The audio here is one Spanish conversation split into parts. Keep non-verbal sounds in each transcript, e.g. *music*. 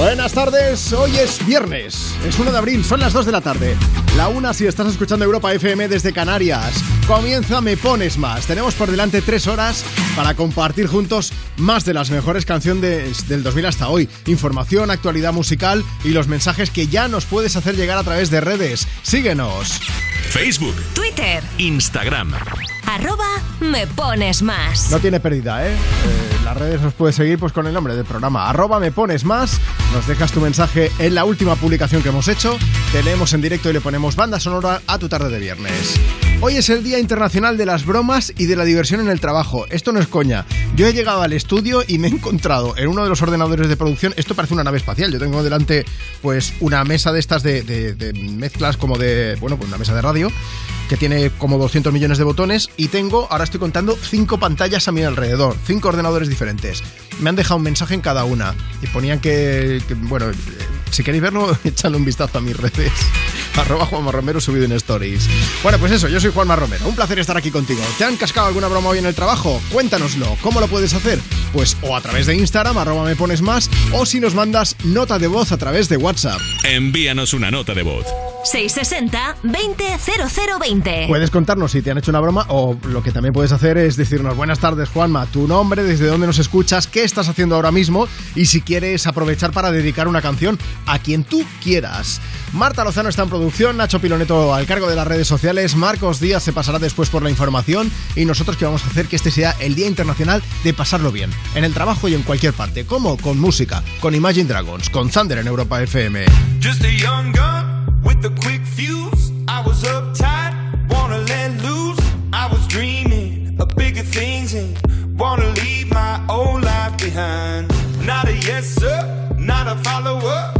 Buenas tardes, hoy es viernes, es 1 de abril, son las 2 de la tarde. La una si estás escuchando Europa FM desde Canarias. Comienza Me Pones Más. Tenemos por delante tres horas para compartir juntos más de las mejores canciones del 2000 hasta hoy. Información, actualidad musical y los mensajes que ya nos puedes hacer llegar a través de redes. Síguenos. Facebook, Twitter. Instagram. Arroba me pones más. No tiene pérdida, ¿eh? Eh, Las redes nos puedes seguir pues con el nombre del programa. Arroba me pones más. Nos dejas tu mensaje en la última publicación que hemos hecho. Te leemos en directo y le ponemos banda sonora a tu tarde de viernes. Hoy es el Día Internacional de las Bromas y de la Diversión en el Trabajo. Esto no es coña. Yo he llegado al estudio y me he encontrado en uno de los ordenadores de producción. Esto parece una nave espacial. Yo tengo delante, pues, una mesa de estas de, de- mezclas como de. Bueno, pues una mesa de radio que tiene como 200 millones de botones y tengo, ahora estoy contando, cinco pantallas a mi alrededor, cinco ordenadores diferentes. Me han dejado un mensaje en cada una y ponían que, bueno, si queréis verlo, *laughs* echadle un vistazo a mis redes. *laughs* Arroba Juanma Romero subido en Stories. Bueno, pues eso, yo soy Juanma Romero. Un placer estar aquí contigo. ¿Te han cascado alguna broma hoy en el trabajo? Cuéntanoslo. ¿Cómo lo puedes hacer? Pues o a través de Instagram, arroba me pones más, o si nos mandas nota de voz a través de WhatsApp. Envíanos una nota de voz. 660 200020. Puedes contarnos si te han hecho una broma o lo que también puedes hacer es decirnos buenas tardes Juanma, tu nombre, desde dónde nos escuchas, qué estás haciendo ahora mismo y si quieres aprovechar para dedicar una canción a quien tú quieras. Marta Lozano está en producción, Nacho Piloneto al cargo de las redes sociales, Marcos Díaz se pasará después por la información y nosotros que vamos a hacer que este sea el Día Internacional de pasarlo bien, en el trabajo y en cualquier parte, como con música, con Imagine Dragons, con Thunder en Europa FM. Just a young gun with a quick fuse. I was uptight. Not a yes sir, not a follower.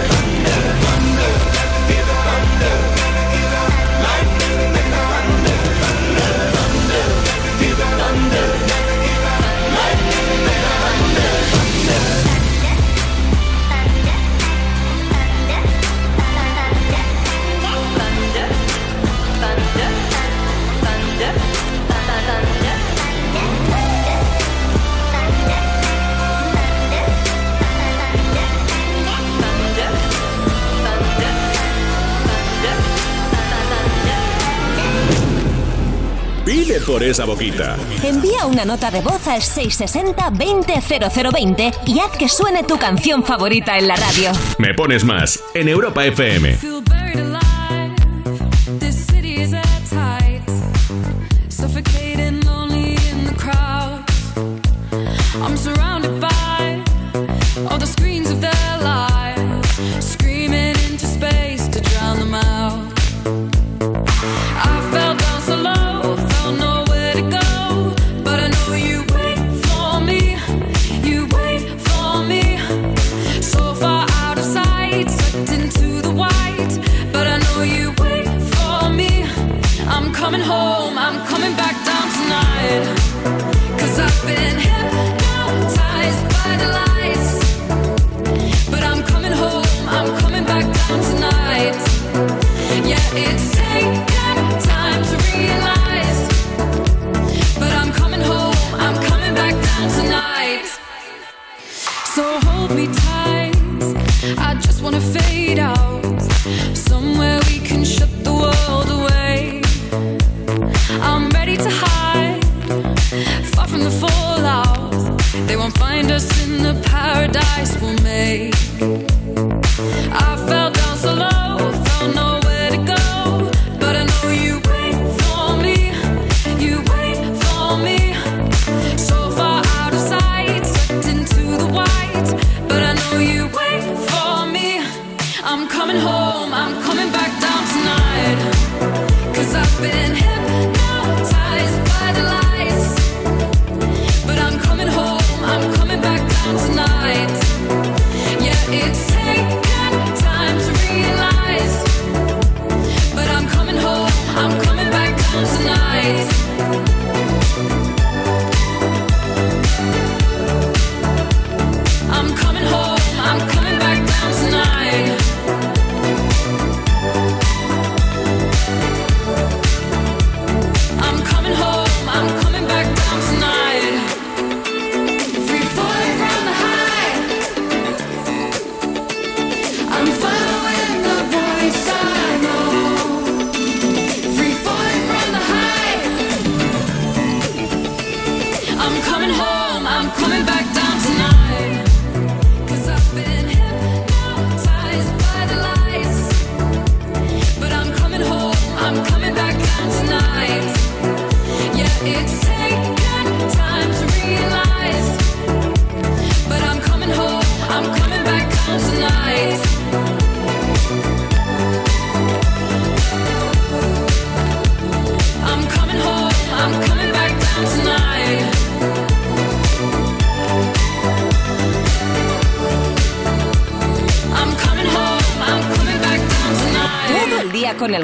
Dile por esa boquita. Envía una nota de voz al 660-200020 y haz que suene tu canción favorita en la radio. Me pones más en Europa FM.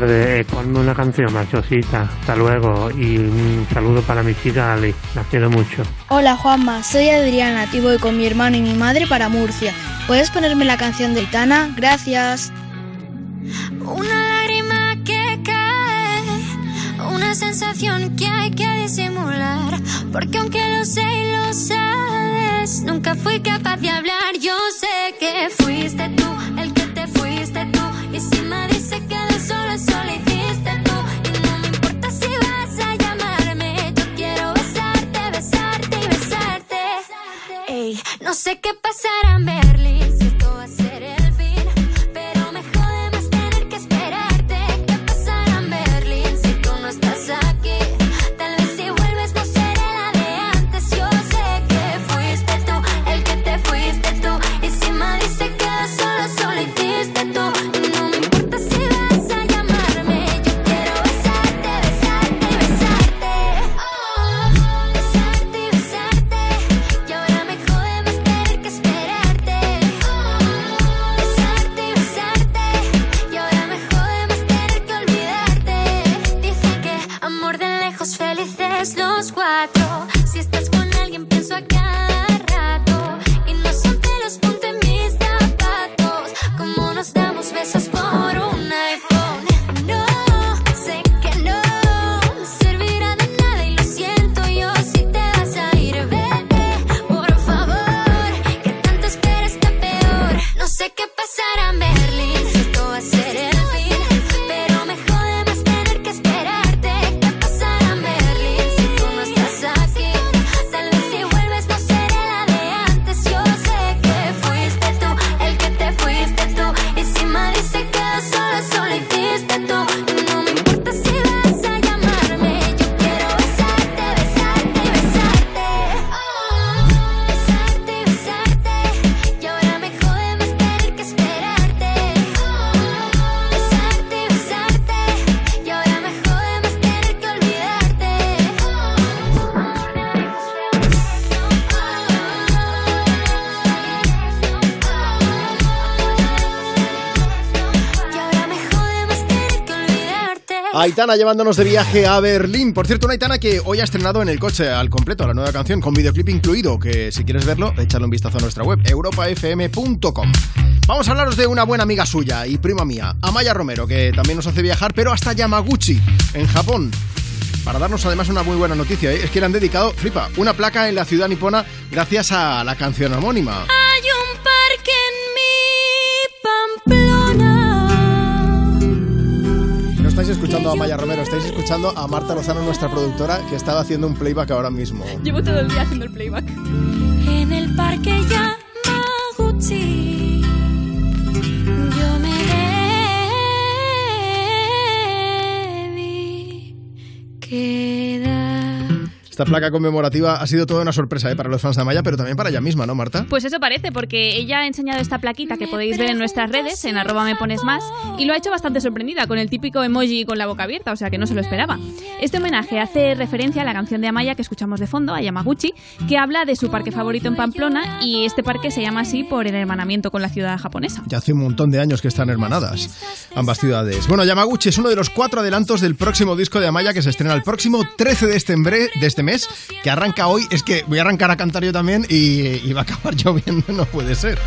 tardes, eh, ponme una canción, machosita. Hasta luego y un saludo para mi chica Ali. La quiero mucho. Hola Juanma, soy Adriana y voy con mi hermano y mi madre para Murcia. ¿Puedes ponerme la canción de Itana? Gracias. Una lágrima que cae, una sensación que hay que disimular, porque aunque lo sé y lo sabes, nunca fui capaz de Aitana llevándonos de viaje a Berlín. Por cierto, una Aitana que hoy ha estrenado en el coche al completo la nueva canción con videoclip incluido, que si quieres verlo, échale un vistazo a nuestra web, europafm.com. Vamos a hablaros de una buena amiga suya y prima mía, Amaya Romero, que también nos hace viajar, pero hasta Yamaguchi, en Japón para darnos además una muy buena noticia. ¿eh? Es que le han dedicado, flipa, una placa en la ciudad nipona gracias a la canción homónima. Escuchando a Maya Romero, estáis escuchando a Marta Lozano, nuestra productora, que estaba haciendo un playback ahora mismo. Llevo todo el día haciendo el playback. En el parque Yamaguchi placa conmemorativa ha sido toda una sorpresa ¿eh? para los fans de Amaya, pero también para ella misma, ¿no, Marta? Pues eso parece, porque ella ha enseñado esta plaquita que podéis ver en nuestras redes, en arroba me pones más, y lo ha hecho bastante sorprendida, con el típico emoji con la boca abierta, o sea que no se lo esperaba. Este homenaje hace referencia a la canción de Amaya que escuchamos de fondo, a Yamaguchi, que habla de su parque favorito en Pamplona, y este parque se llama así por el hermanamiento con la ciudad japonesa. Ya hace un montón de años que están hermanadas ambas ciudades. Bueno, Yamaguchi es uno de los cuatro adelantos del próximo disco de Amaya que se estrena el próximo 13 de este, de este mes, que arranca hoy. Es que voy a arrancar a cantar yo también y, y va a acabar *laughs* lloviendo, no puede ser.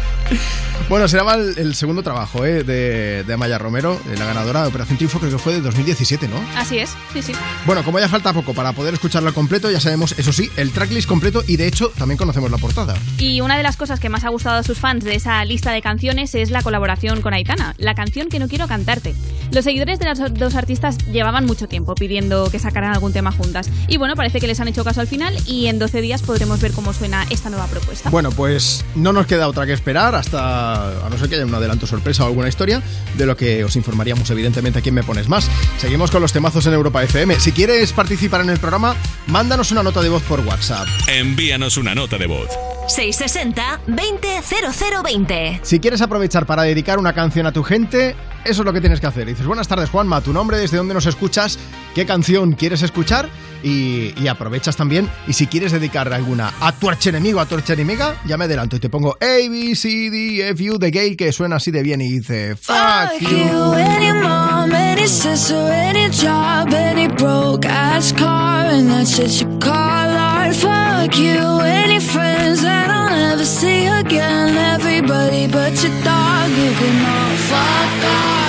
Bueno, será el, el segundo trabajo ¿eh? de, de Amaya Romero, eh, la ganadora de Operación Triunfo, creo que fue de 2017, ¿no? Así es, sí, sí. Bueno, como ya falta poco para poder escucharlo completo, ya sabemos, eso sí, el tracklist completo y de hecho también conocemos la portada. Y una de las cosas que más ha gustado a sus fans de esa lista de canciones es la colaboración con Aitana, la canción que no quiero cantarte. Los seguidores de las dos artistas llevaban mucho tiempo pidiendo que sacaran algún tema juntas. Y bueno, parece que les han hecho caso al final y en 12 días podremos ver cómo suena esta nueva propuesta. Bueno, pues no nos queda otra que esperar hasta, a no ser que haya un adelanto sorpresa o alguna historia, de lo que os informaríamos evidentemente aquí en Me Pones Más. Seguimos con los temazos en Europa FM. Si quieres participar en el programa, mándanos una nota de voz por WhatsApp. Envíanos una nota de voz. 660 20 0020. Si quieres aprovechar para dedicar una canción a tu gente, eso es lo que tienes que hacer. Dices, buenas tardes Juanma, tu nombre, desde dónde nos escuchas, qué canción quieres escuchar y, y aprovechas también. Y si quieres dedicar alguna a tu archenemigo, a tu archenemiga, ya me adelanto y te pongo A, B, C, D, F, U de Gale que suena así de bien y dice, fuck you. Any mom, any sister, any job, any broke ass car, and that shit you call art. Fuck you, any friends that I'll never see again. Everybody but your dog, you can all fuck off.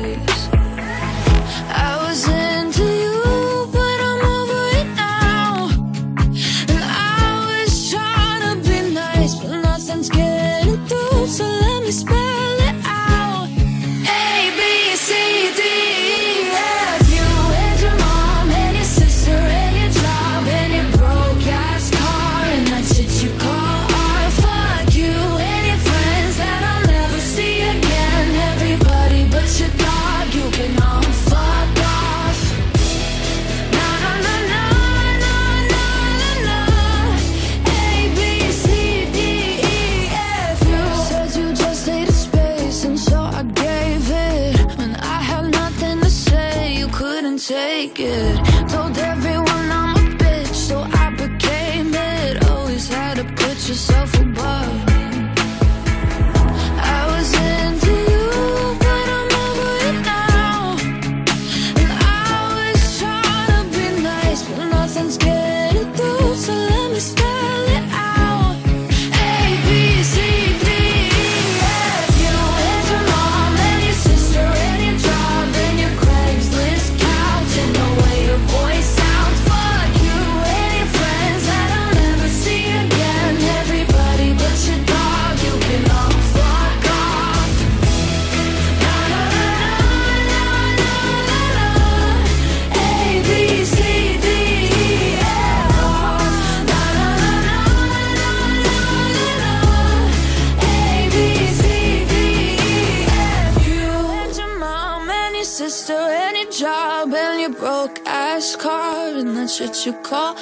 You call.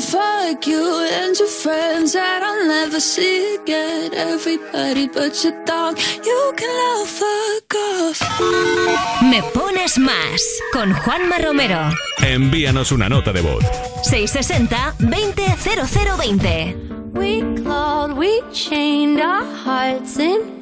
Fuck you and your friends that I'll never see again. Everybody but your dog, you can all fuck off. Me pones más con Juanma Romero. Envíanos una nota de voz. 660 20 0020. We clawed, we chained our hearts in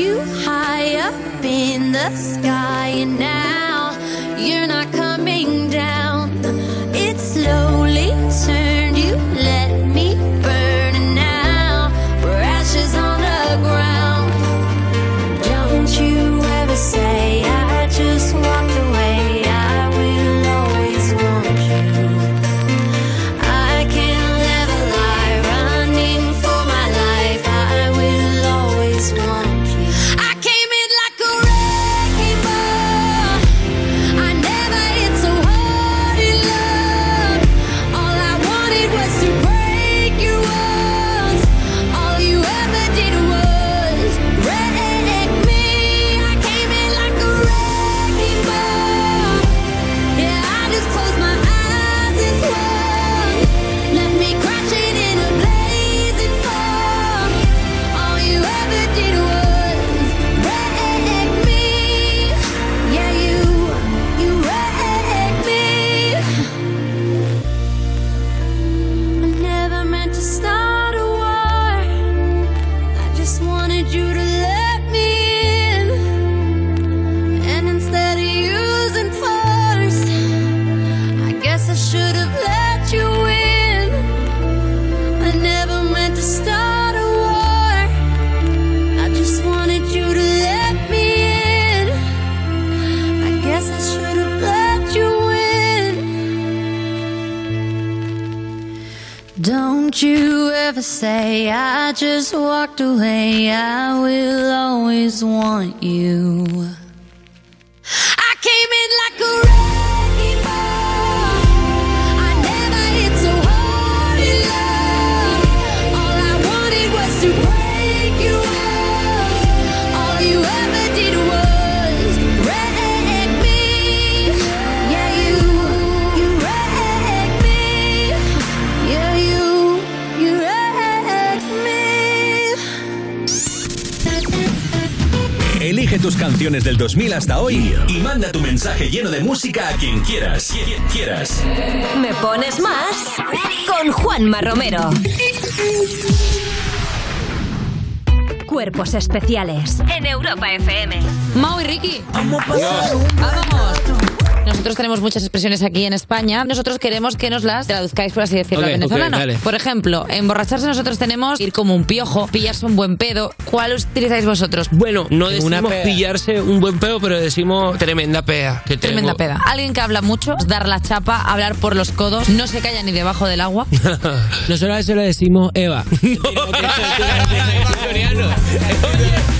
You high up in the sky, Don't you ever say I just walked away. I will always want you. Tus canciones del 2000 hasta hoy y manda tu mensaje lleno de música a quien quieras. Quien quieras. Me pones más con Juanma Romero. Cuerpos especiales en Europa FM. Mau y Ricky. Vamos. Nosotros tenemos muchas expresiones aquí en España. Nosotros queremos que nos las traduzcáis, por así decirlo, Ok, al venezolano. por ejemplo, emborracharse nosotros tenemos ir como un piojo, pillarse un buen pedo. ¿Cuál utilizáis vosotros? Bueno, no una decimos pea. pillarse un buen pedo, pero decimos tremenda. Que tengo. Tremenda peda. Alguien que habla mucho, dar la chapa, hablar por los codos, no se calla ni debajo del agua. *laughs* Nosotros a eso le decimos Eva. *laughs* Cuerpos *laughs*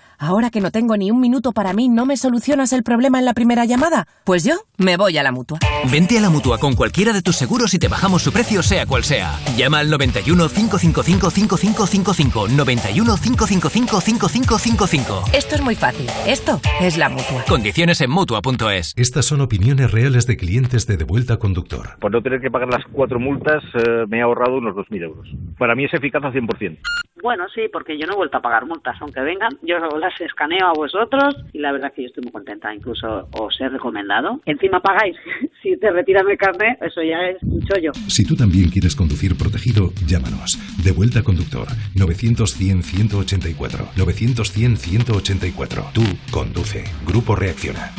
Ahora que no tengo ni un minuto para mí, ¿no me solucionas el problema en la primera llamada? Pues yo me voy a la mutua. Vente a la mutua con cualquiera de tus seguros y te bajamos su precio, sea cual sea. Llama al 91 555 5555. 91 555 5555. Esto es muy fácil. Esto es la mutua. Condiciones en mutua.es. Estas son opiniones reales de clientes de Devuelta Conductor. Por no tener que pagar las cuatro multas, eh, me he ahorrado unos 2.000 euros. Para mí es eficaz al 100%. Bueno, sí, porque yo no he vuelto a pagar multas, aunque vengan, yo las escaneo a vosotros y la verdad que yo estoy muy contenta, incluso os he recomendado. Encima pagáis, *laughs* si te retiran el carnet, eso ya es un chollo. Si tú también quieres conducir protegido, llámanos. Devuelta Conductor. 900-100-184. 900-100-184. Tú conduce. Grupo Reacciona.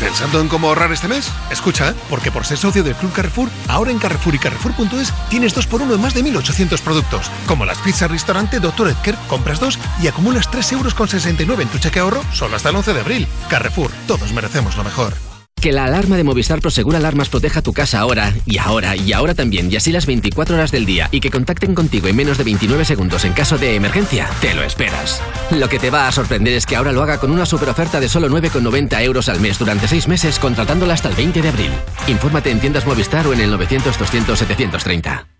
¿Pensando en cómo ahorrar este mes? Escucha, porque por ser socio del Club Carrefour, ahora en Carrefour y Carrefour.es tienes 2x1 en más de 1.800 productos. Como las pizzas restaurante Dr. Edgar, compras dos y acumulas 3,69 euros en tu cheque ahorro solo hasta el 11 de abril. Carrefour, todos merecemos lo mejor. Que la alarma de Movistar Prosegur Alarmas proteja tu casa ahora, y ahora, y ahora también, y así las 24 horas del día, y que contacten contigo en menos de 29 segundos en caso de emergencia, te lo esperas. Lo que te va a sorprender es que ahora lo haga con una super oferta de solo 9,90 euros al mes durante 6 meses, contratándola hasta el 20 de abril. Infórmate en tiendas Movistar o en el 900-200-730.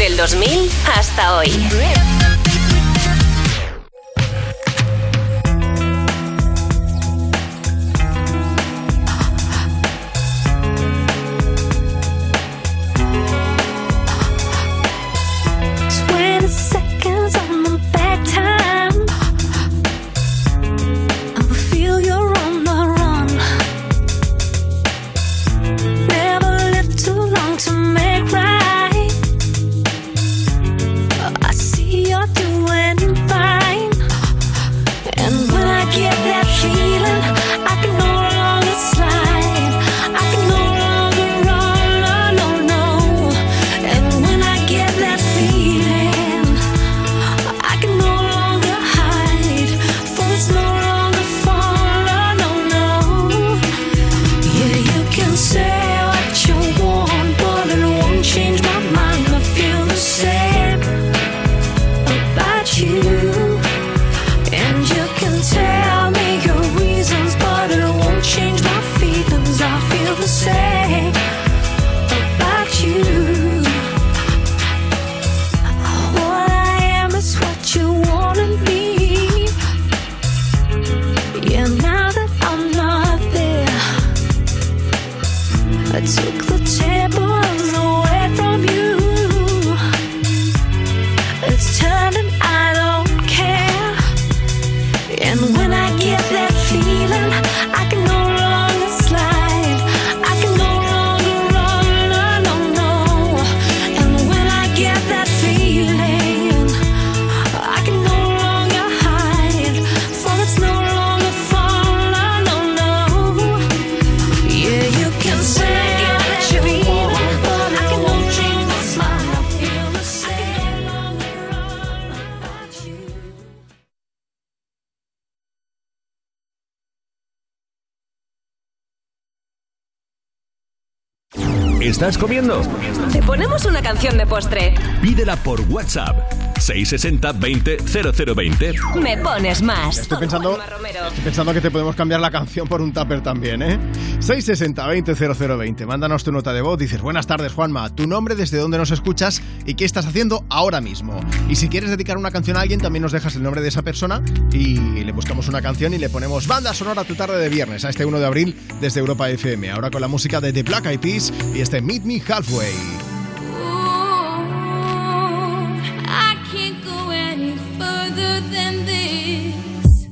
Del 2000 hasta hoy. ¿Estás comiendo? Te ponemos una canción de postre. Pídela por WhatsApp. 660 20 0020. Me pones más. Estoy pensando, estoy pensando que te podemos cambiar la canción por un tupper también, ¿eh? 660 20 0020. Mándanos tu nota de voz. Dices, buenas tardes, Juanma. Tu nombre, desde dónde nos escuchas y qué estás haciendo ahora mismo. Y si quieres dedicar una canción a alguien, también nos dejas el nombre de esa persona y le buscamos una canción y le ponemos banda sonora tu tarde de viernes a este 1 de abril desde Europa FM. Ahora con la música de The Black Eyed Peas y este Meet Me Halfway. I can't go any further than this.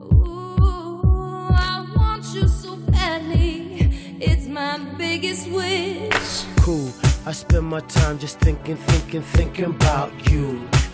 Ooh, I want you so badly. It's my biggest wish. cool. I spend my time just thinking, thinking, thinking about you.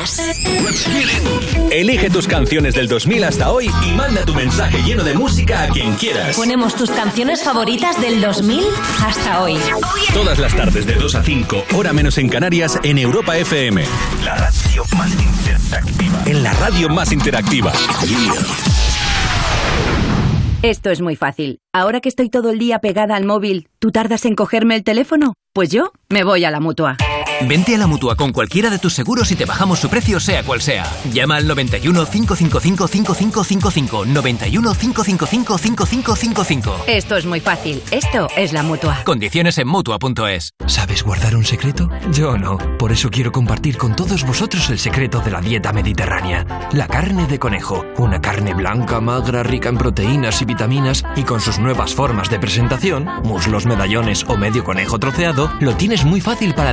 Más. Elige tus canciones del 2000 hasta hoy y manda tu mensaje lleno de música a quien quieras. Ponemos tus canciones favoritas del 2000 hasta hoy. Todas las tardes de 2 a 5, hora menos en Canarias, en Europa FM. La radio más interactiva. En la radio más interactiva. Esto es muy fácil. Ahora que estoy todo el día pegada al móvil, ¿tú tardas en cogerme el teléfono? Pues yo me voy a la mutua. Vente a la mutua con cualquiera de tus seguros y te bajamos su precio, sea cual sea. Llama al 91 555 5555. 91 555 5555. Esto es muy fácil. Esto es la mutua. Condiciones en mutua.es. ¿Sabes guardar un secreto? Yo no. Por eso quiero compartir con todos vosotros el secreto de la dieta mediterránea. La carne de conejo. Una carne blanca, magra, rica en proteínas y vitaminas y con sus nuevas formas de presentación, muslos, medallones o medio conejo troceado, lo tienes muy fácil para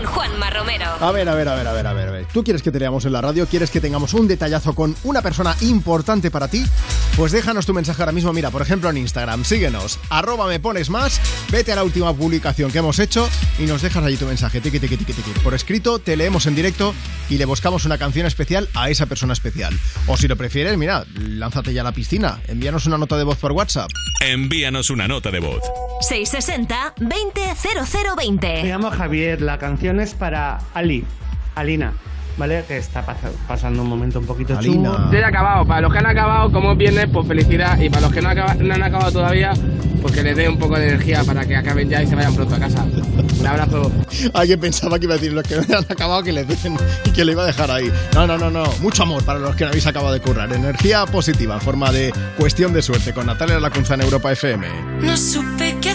Con Juanma Romero. A ver, a ver, a ver, a ver, a ver, a ver. ¿Tú quieres que te leamos en la radio? ¿Quieres que tengamos un detallazo con una persona importante para ti? Pues déjanos tu mensaje ahora mismo, mira, por ejemplo en Instagram, síguenos, arroba me pones más, vete a la última publicación que hemos hecho y nos dejas allí tu mensaje, tiqui, tiqui, tiqui, tiqui. Por escrito, te leemos en directo y le buscamos una canción especial a esa persona especial. O si lo prefieres, mira, lánzate ya a la piscina, envíanos una nota de voz por WhatsApp. Envíanos una nota de voz. 660 200020. Me llamo Javier, la canción es para Ali, Alina, ¿vale? Que está pas- pasando un momento un poquito Alina. chungo. Yo ya he acabado. Para los que han acabado, como es viernes, pues felicidad. Y para los que no, acaba- no han acabado todavía, pues que les dé un poco de energía para que acaben ya y se vayan pronto a casa. Un abrazo. *laughs* Alguien pensaba que iba a decir los que no han acabado que le den *laughs* y que le iba a dejar ahí. No, no, no, no. Mucho amor para los que no habéis acabado de currar. Energía positiva en forma de cuestión de suerte con Natalia Lacunza en Europa FM. No supe qué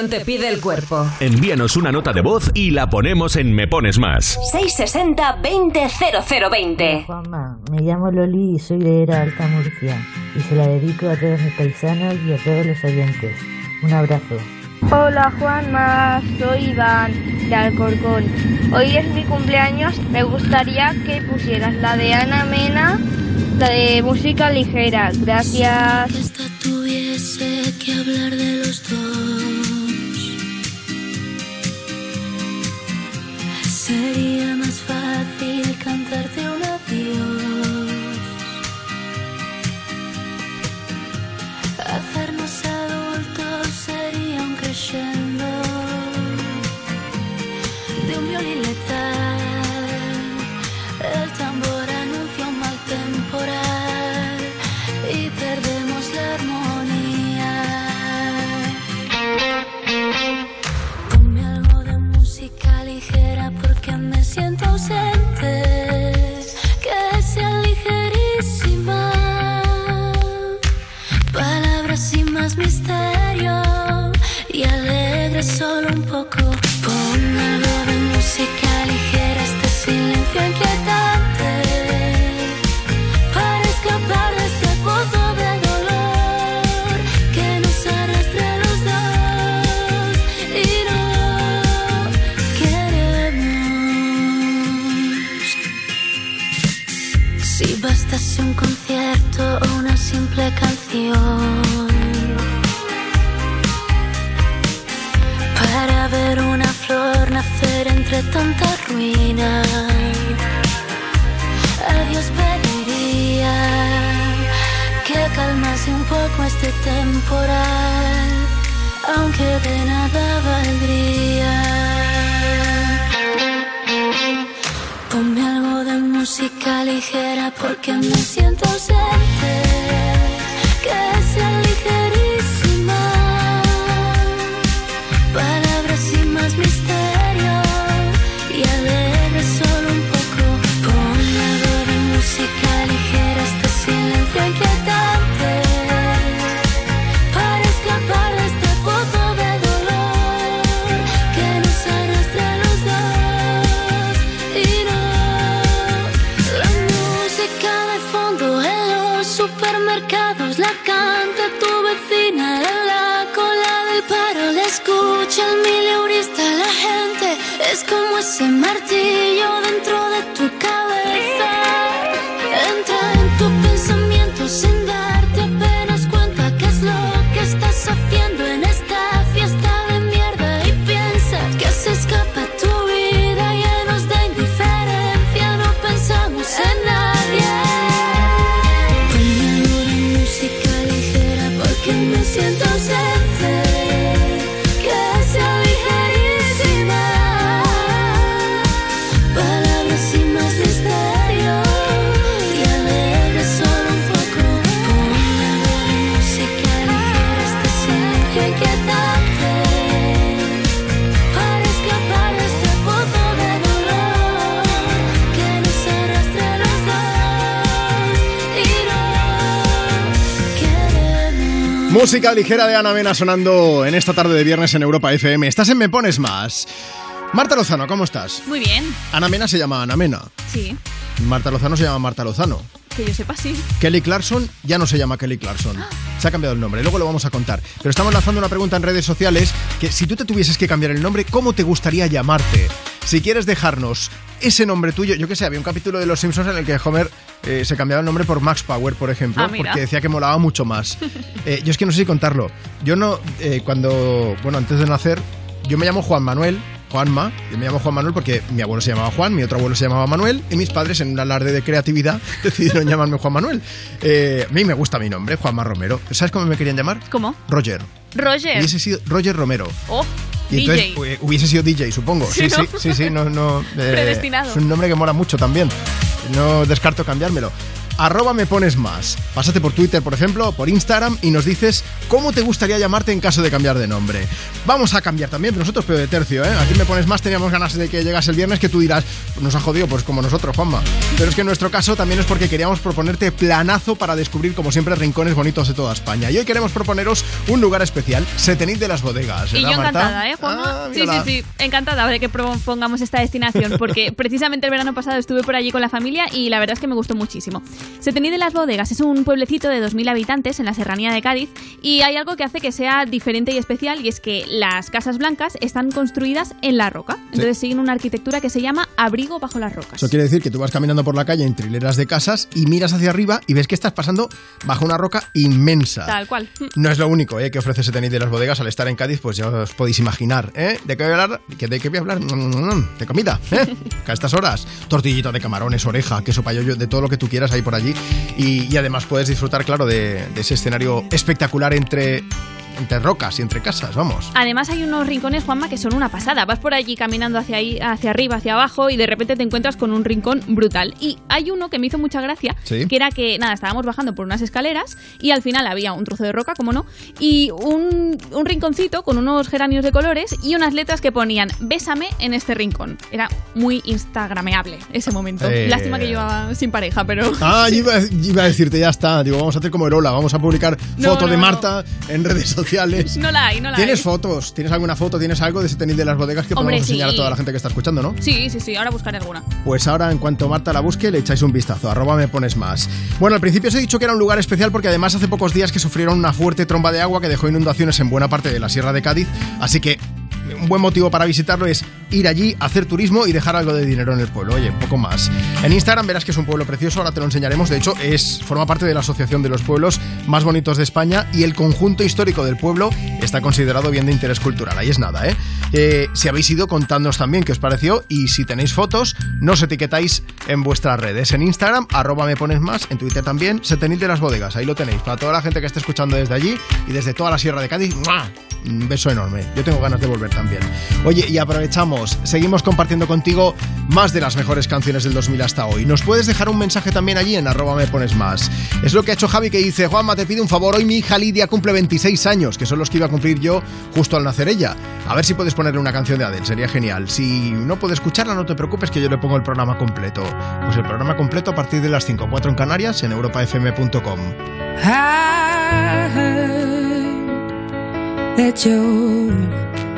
canción te pide el cuerpo? Envíanos una nota de voz y la ponemos en Me Pones Más. 660 200020. Juanma, me llamo Loli y soy de Era Alta Murcia y se la dedico a todos mis paisanos y a todos los oyentes. Un abrazo. Hola Juanma, soy Iván de Alcorcón. Hoy es mi cumpleaños, me gustaría que pusieras la de Ana Mena, la de música ligera. Gracias. esta tuviese que hablar de los sería este temporal, aunque de nada valdría. Ponme algo de música ligera porque me siento ausente. Música ligera de Ana Mena sonando en esta tarde de viernes en Europa FM. Estás en Me Pones Más. Marta Lozano, ¿cómo estás? Muy bien, Ana Mena se llama Ana Mena. sí, Marta Lozano se llama Marta Lozano. que yo sepa sí. Kelly Clarkson ya no se llama Kelly Clarkson. Se ha cambiado el nombre, luego lo vamos a contar. Pero estamos lanzando una pregunta en redes sociales que si tú te tuvieses que cambiar el nombre, ¿cómo te gustaría llamarte? Si quieres dejarnos ese nombre tuyo, yo qué sé, había un capítulo de Los Simpsons en el que Homer eh, se cambiaba el nombre por Max Power, por ejemplo, Ah, porque decía que molaba mucho más. *laughs* Eh, yo es que no sé si contarlo. Yo no, eh, cuando, bueno, antes de nacer, yo me llamo Juan Manuel. Juanma, yo me llamo Juan Manuel porque mi abuelo se llamaba Juan, mi otro abuelo se llamaba Manuel y mis padres en un alarde de creatividad *laughs* decidieron llamarme Juan Manuel. A mí me gusta mi nombre, Juanma Romero. ¿Sabes cómo me querían llamar? ¿Cómo? Roger. Roger. Hubiese sido Roger Romero. Oh, Y DJ. entonces eh, hubiese sido DJ, supongo. Sí, Sí, ¿no? sí, sí, sí, no, no, *laughs* eh, Predestinado. Es un nombre que mola mucho también. No descarto cambiármelo. Arroba me pones más. Pásate por Twitter, por ejemplo, por Instagram y nos dices cómo te gustaría llamarte en caso de cambiar de nombre. Vamos a cambiar también nosotros, pero de tercio, ¿eh? Aquí me pones más, teníamos ganas de que llegase el viernes, que tú dirás, nos ha jodido, pues como nosotros, Juanma. Pero es que en nuestro caso también es porque queríamos proponerte planazo para descubrir, como siempre, rincones bonitos de toda España. Y hoy queremos proponeros un lugar especial, Setenit de las Bodegas. Y yo encantada, ¿eh, Juanma? Ah, sí, sí, sí, encantada de que propongamos esta destinación, porque *laughs* precisamente el verano pasado estuve por allí con la familia y la verdad es que me gustó muchísimo. Setení de las Bodegas es un pueblecito de 2.000 habitantes en la serranía de Cádiz y hay algo que hace que sea diferente y especial y es que las casas blancas están construidas en la roca. Entonces siguen una arquitectura que se llama abrigo bajo las rocas. Eso quiere decir que tú vas caminando por la calle en trileras de casas y miras hacia arriba y ves que estás pasando bajo una roca inmensa. Tal cual. No es lo único ¿eh? que ofrece Setenit de las bodegas al estar en Cádiz, pues ya os podéis imaginar. ¿eh? ¿De qué voy a hablar? ¿Que ¿De qué voy a hablar? Mm, De comida, ¿eh? Que a estas horas. Tortillita de camarones, oreja, queso payoyo, de todo lo que tú quieras ahí por allí. Y, además puedes disfrutar, claro, de ese escenario espectacular entre, entre rocas y entre casas, vamos. Además hay unos rincones, Juanma, que son una pasada. Vas por allí caminando hacia ahí, hacia arriba, hacia abajo y de repente te encuentras con un rincón brutal. Y hay uno que me hizo mucha gracia, Sí. que era que, nada, estábamos bajando por unas escaleras y al final había un trozo de roca, como no, y un, un rinconcito con unos geranios de colores y unas letras que ponían Bésame en este rincón. Era muy instagrameable ese momento. Eh. Lástima que yo sin pareja, pero... *laughs* Ah, *laughs* yo iba, a decirte, ya está. Digo, vamos a hacer como Erola, vamos a publicar No, foto no, de no. Marta en redes sociales. Sociales. No la hay, no la ¿Tienes hay. fotos? ¿Tienes alguna foto? ¿Tienes algo de ese tenil de las bodegas que Hombre, podemos enseñar a toda la gente que está escuchando, no? Sí, sí, sí, ahora buscaré alguna. Pues ahora, en cuanto Marta la busque, le echáis un vistazo. Arroba me pones más. Bueno, al principio os he dicho que era un lugar especial porque además hace pocos días que sufrieron una fuerte tromba de agua que dejó inundaciones en buena parte de la Sierra de Cádiz. Así que un buen motivo para visitarlo es ir allí, hacer turismo y dejar algo de dinero en el pueblo. Oye, poco más. En Instagram verás que es un pueblo precioso, ahora te lo enseñaremos. De hecho, es, forma parte de la Asociación de los Pueblos Más Bonitos de España y el conjunto histórico del pueblo está considerado bien de interés cultural. Ahí es nada, ¿eh? Eh, si habéis ido, contadnos también qué os pareció y si tenéis fotos, nos etiquetáis en vuestras redes. En Instagram, arroba me pones más, en Twitter también, Setenil de las Bodegas. Ahí lo tenéis. Para toda la gente que esté escuchando desde allí y desde toda la Sierra de Cádiz, ¡mua! un beso enorme. Yo tengo ganas de volver también. Oye, y aprovechamos, seguimos compartiendo contigo más de las mejores canciones del 2000 hasta hoy. Nos puedes dejar un mensaje también allí en arroba me pones más. Es lo que ha hecho Javi que dice, Juanma, te pido un favor, hoy mi hija Lidia cumple 26 años, que son los que iba a cumplir yo justo al nacer ella. A ver si puedes ponerle una canción de Adele, sería genial. Si no puede escucharla, no te preocupes que yo le pongo el programa completo. Pues el programa completo a partir de las 5, 4 en Canarias en europafm.com.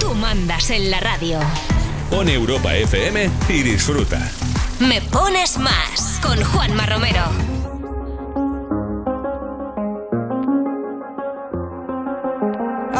Tú mandas en la radio. Pon Europa FM y disfruta. Me pones más con Juanma Romero.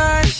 I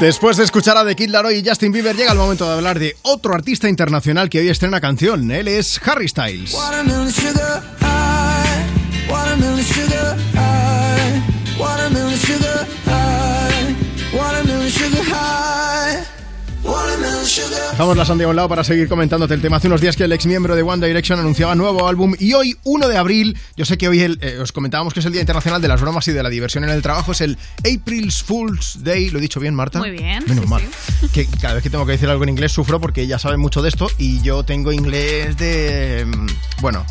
Después de escuchar a The Kid Laroi y Justin Bieber, llega el momento de hablar de otro artista internacional que hoy estrena canción. Él es Harry Styles. Dejamos la un lado para seguir comentándote el tema. Hace unos días que el ex miembro de One Direction anunciaba nuevo álbum y hoy, 1 de abril, yo sé que hoy el- eh, os comentábamos que es el Día Internacional de las Bromas y de la Diversión en el Trabajo, es el April's Fool's Day. ¿Lo he dicho bien, Marta? Muy bien, Menos sí, mal. Que cada vez que tengo que decir algo en inglés sufro porque ella sabe mucho de esto y yo tengo inglés de... mm, Bueno,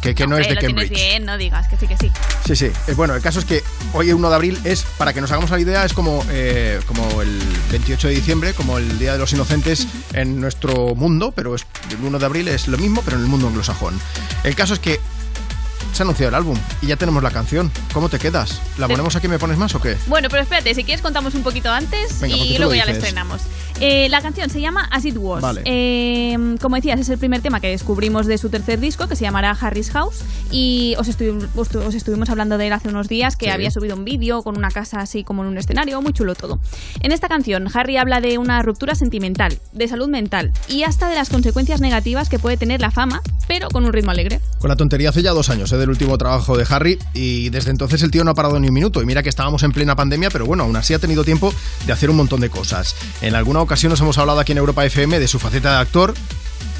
que, que no es de Cambridge. bien, no digas que sí, que sí. Sí, sí. Eh, Bueno, el caso es que hoy, 1 de abril, es, para que nos hagamos la idea, es como, eh, como el 28 de diciembre, como el Día de los Inocentes en nuestro mundo, pero es, el 1 de abril es lo mismo, pero en el mundo anglosajón. El caso es que se ha anunciado el álbum y ya tenemos la canción. ¿Cómo te quedas? ¿La ponemos aquí me pones más o qué? Bueno, pero espérate, si quieres contamos un poquito antes Venga, y luego ya la estrenamos. Eh, la canción se llama As It Was. Vale. Eh, como decías, es el primer tema que descubrimos de su tercer disco, que se llamará Harry's House. Y os, estu- os- os estuvimos hablando de él hace unos días, que Sí. había subido un vídeo con una casa así como en un escenario, muy chulo todo. En esta canción, Harry habla de una ruptura sentimental, de salud mental y hasta de las consecuencias negativas que puede tener la fama, pero con un ritmo alegre. Con la tontería hace ya dos años, ¿eh? del último trabajo de Harry, y desde entonces el tío no ha parado ni un minuto. Y mira que estábamos en plena pandemia, pero bueno, aún así ha tenido tiempo de hacer un montón de cosas. En alguna ocasión nos hemos hablado aquí en Europa FM de su faceta de actor.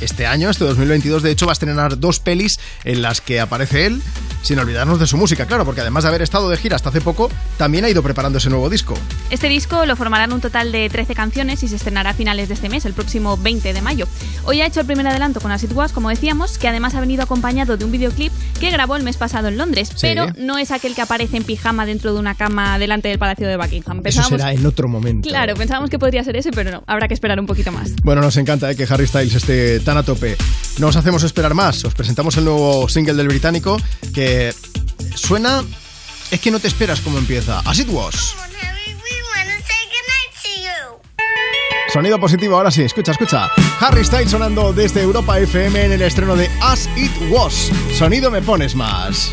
Este año, este 2022, de hecho, va a estrenar dos pelis en las que aparece él, sin olvidarnos de su música, claro, porque además de haber estado de gira hasta hace poco, también ha ido preparando ese nuevo disco. Este disco lo formarán un total de 13 canciones y se estrenará a finales de este mes, el próximo 20 de mayo. Hoy ha hecho el primer adelanto con As It Was, como decíamos, que además ha venido acompañado de un videoclip que grabó el mes pasado en Londres, Sí. pero no es aquel que aparece en pijama dentro de una cama delante del Palacio de Buckingham. Eso Pensábamos- será en otro momento. Claro, pensábamos que podría ser ese, pero no, habrá que esperar un poquito más. Bueno, nos encanta eh, que Harry Styles esté tan a tope. No os hacemos esperar más. Os presentamos el nuevo single del británico que suena. Es que no te esperas cómo empieza. As it was. Sonido positivo, ahora sí, escucha, escucha. Harry Styles sonando desde Europa FM en el estreno de As It Was. Sonido me pones más.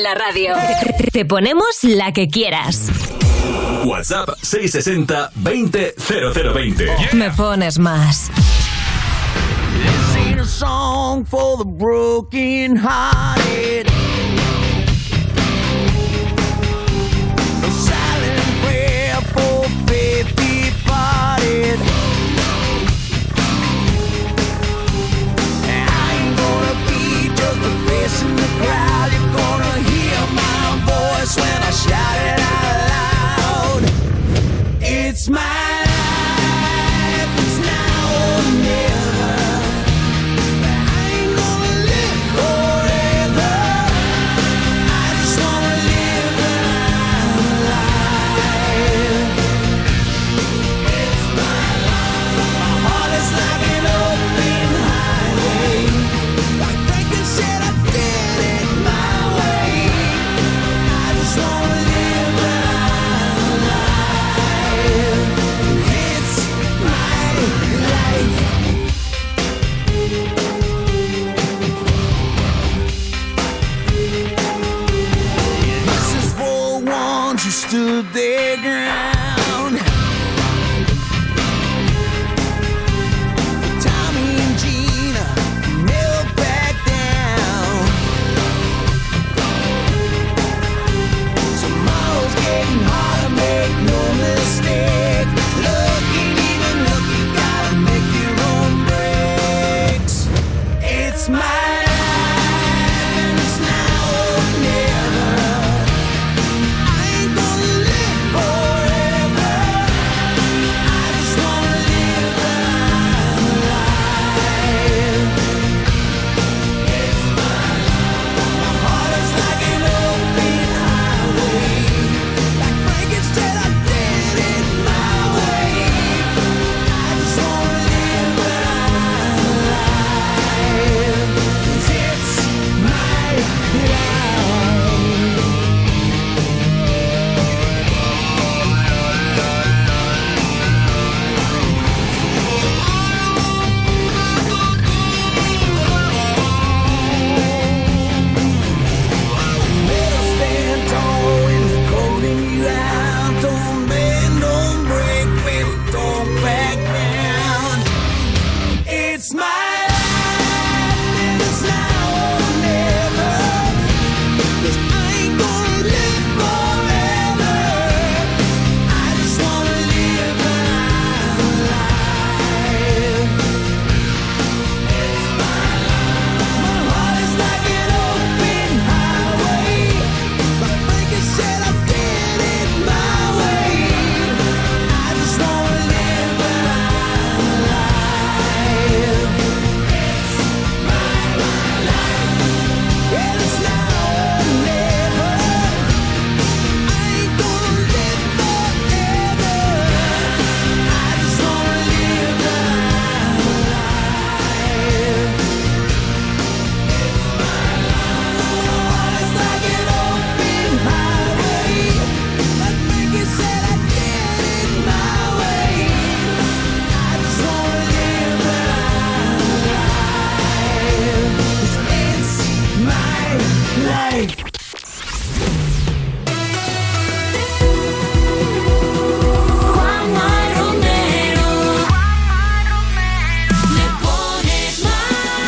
En la radio. Te ponemos la que quieras. WhatsApp 660 20 0020. Me pones más. This ain't a song for the broken hearted.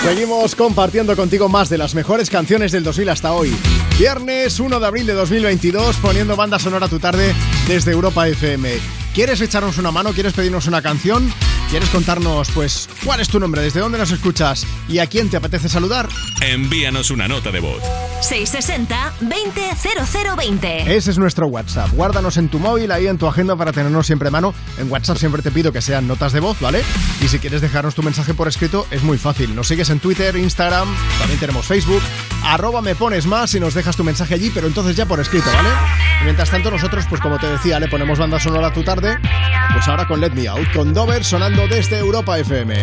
Seguimos compartiendo contigo más de las mejores canciones del 2000 hasta hoy. Viernes 1 de abril de 2022, poniendo banda sonora tu tarde desde Europa FM. ¿Quieres echarnos una mano? ¿Quieres pedirnos una canción? ¿Quieres contarnos, pues, cuál es tu nombre, desde dónde nos escuchas y a quién te apetece saludar? Envíanos una nota de voz. 660-200020. Ese es nuestro WhatsApp. Guárdanos en tu móvil, ahí en tu agenda para tenernos siempre a mano. En WhatsApp siempre te pido que sean notas de voz, ¿vale? Y si quieres dejarnos tu mensaje por escrito, es muy fácil. Nos sigues en Twitter, Instagram, también tenemos Facebook. Arroba me pones más y nos dejas tu mensaje allí, pero entonces ya por escrito, ¿vale? Y mientras tanto, nosotros, pues como te decía, le ponemos banda sonora a tu tarde. Pues ahora con Let Me Out, con Dover sonando desde Europa FM.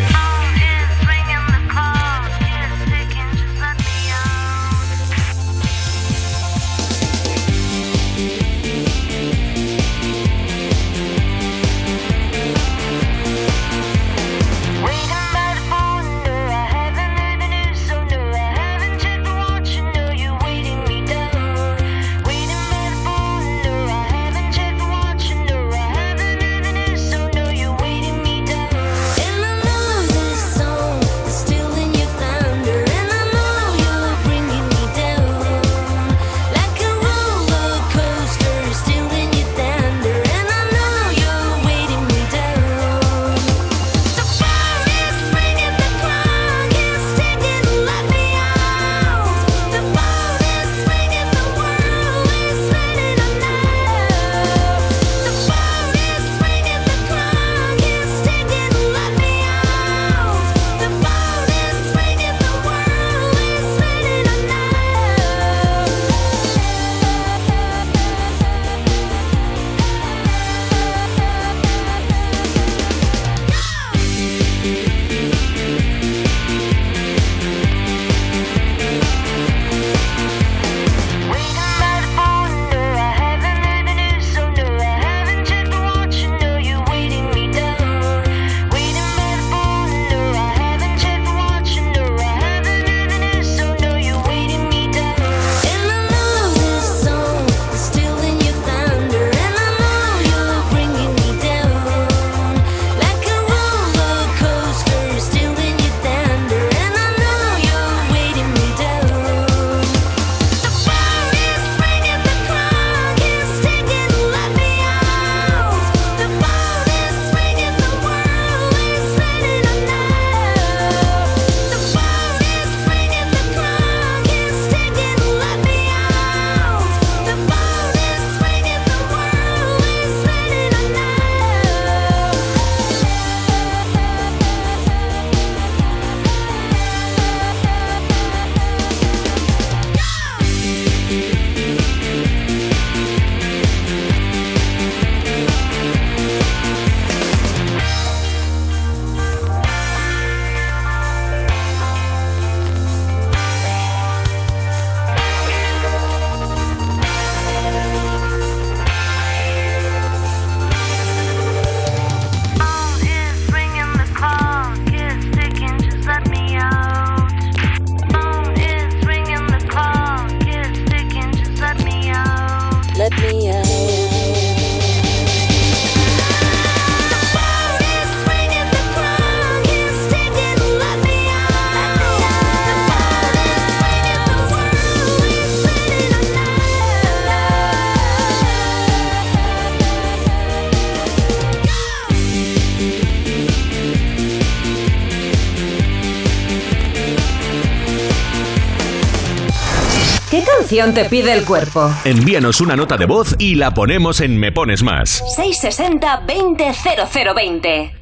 canción te pide el cuerpo. Envíanos una nota de voz y la ponemos en Me Pones Más. 660 200020.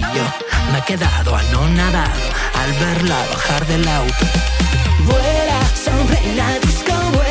Me he quedado anonadado al verla bajar del auto. Vuela, sombrera, disco, vuela.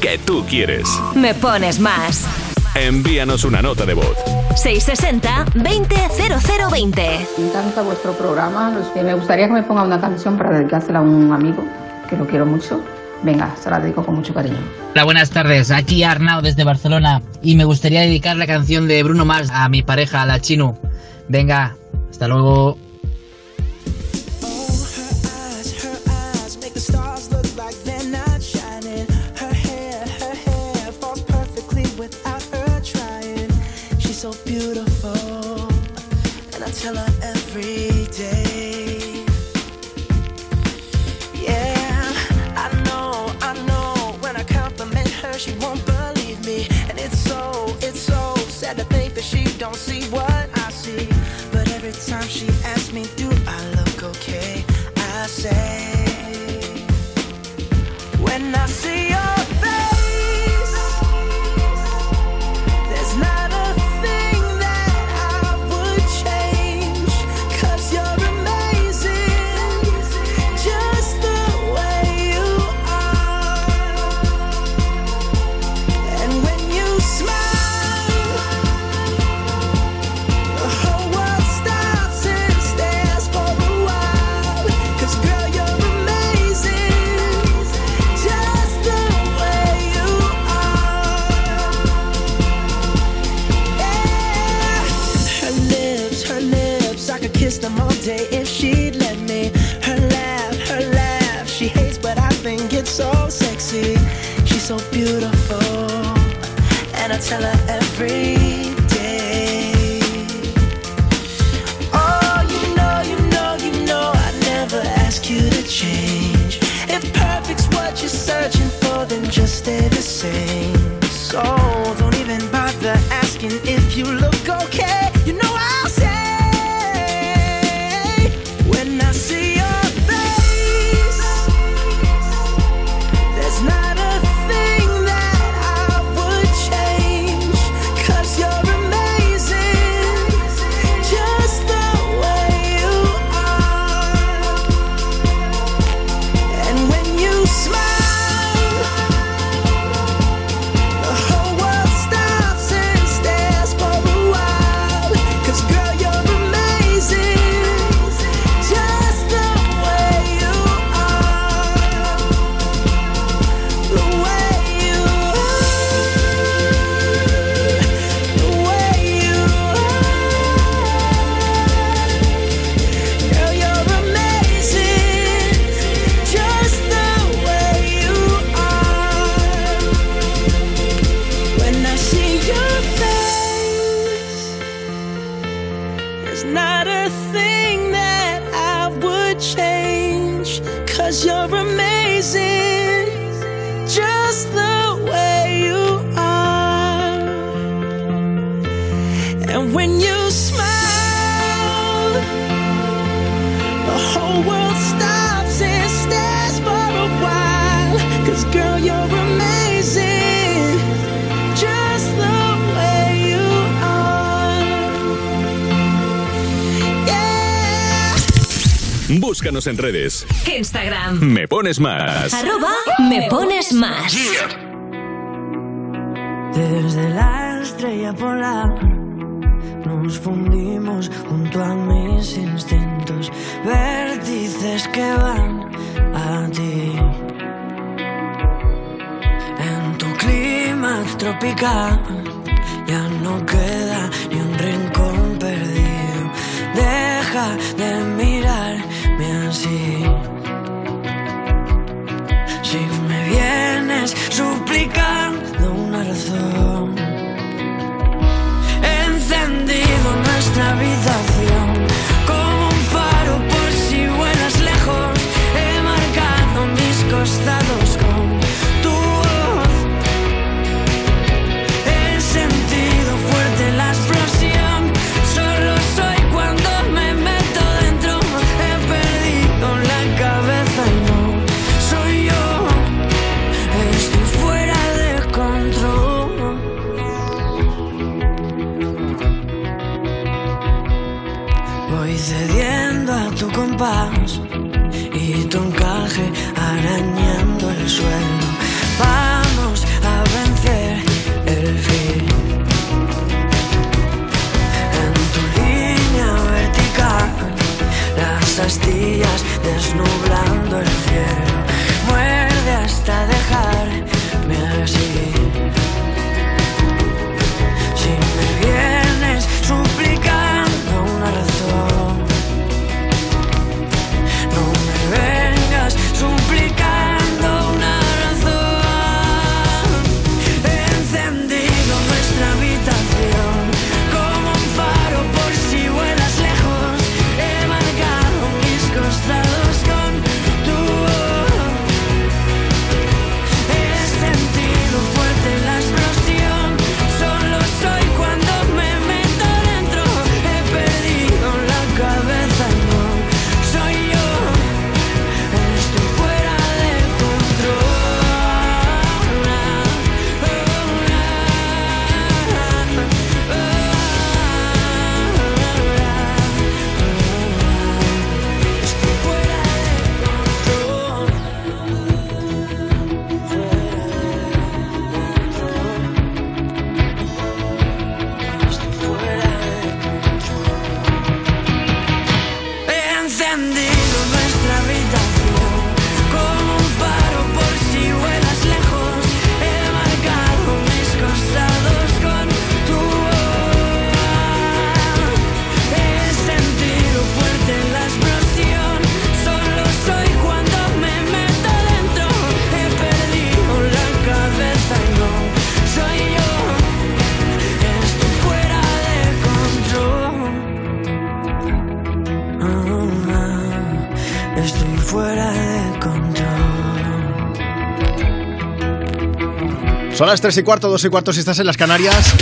que tú quieres. Me pones más. Envíanos una nota de voz. 660-200020. Me encanta vuestro programa. Me gustaría que me ponga una canción para dedicársela a un amigo, que lo quiero mucho. Venga, se la dedico con mucho cariño. Hola, buenas tardes. Aquí Arnau desde Barcelona. Y me gustaría dedicar la canción de Bruno Mars a mi pareja, a la Chino. Venga, hasta luego. En redes. Instagram. Me pones más. Arroba Son las 3 y cuarto, 2 y cuarto si estás en las Canarias.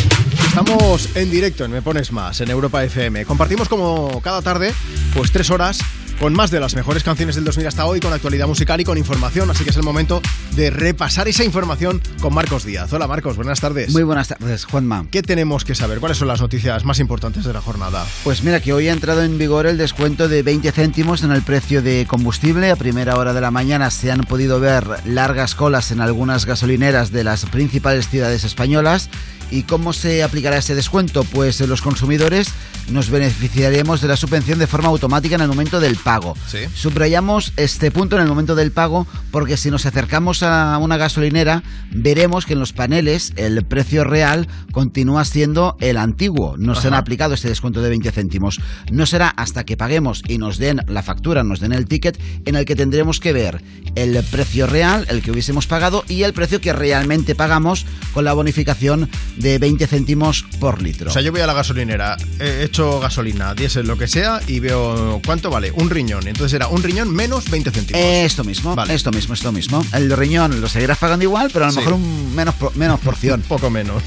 Estamos en directo en Me Pones Más, en Europa FM. Compartimos como cada tarde, pues tres horas con más de las mejores canciones del 2000 hasta hoy, con actualidad musical y con información. Así que es el momento de repasar esa información con Marcos Díaz. Hola Marcos, buenas tardes. Muy buenas tardes, Juanma. ¿Qué tenemos que saber? ¿Cuáles son las noticias más importantes de la jornada? Pues mira que hoy ha entrado en vigor el descuento de 20 céntimos en el precio de combustible. A primera hora de la mañana se han podido ver largas colas en algunas gasolineras de las principales ciudades españolas. ¿Y cómo se aplicará ese descuento? Pues los consumidores nos beneficiaremos de la subvención de forma automática en el momento del pago. Subrayamos este punto en el momento del pago porque si nos acercamos a una gasolinera veremos que en los paneles el precio real continúa siendo el antiguo. No se han aplicado este descuento de 20 céntimos. No será hasta que paguemos y nos den la factura, nos den el ticket, en el que tendremos que ver el precio real, el que hubiésemos pagado, y el precio que realmente pagamos con la bonificación de 20 céntimos por litro. O sea, yo voy a la gasolinera, he hecho gasolina, diésel, lo que sea, y veo cuánto vale, un riñón. Entonces era un riñón menos 20 céntimos. Esto mismo, esto mismo, esto mismo. El riñón lo seguirás pagando igual, pero a lo Sí. mejor un menos, menos porción. *laughs* Un poco menos.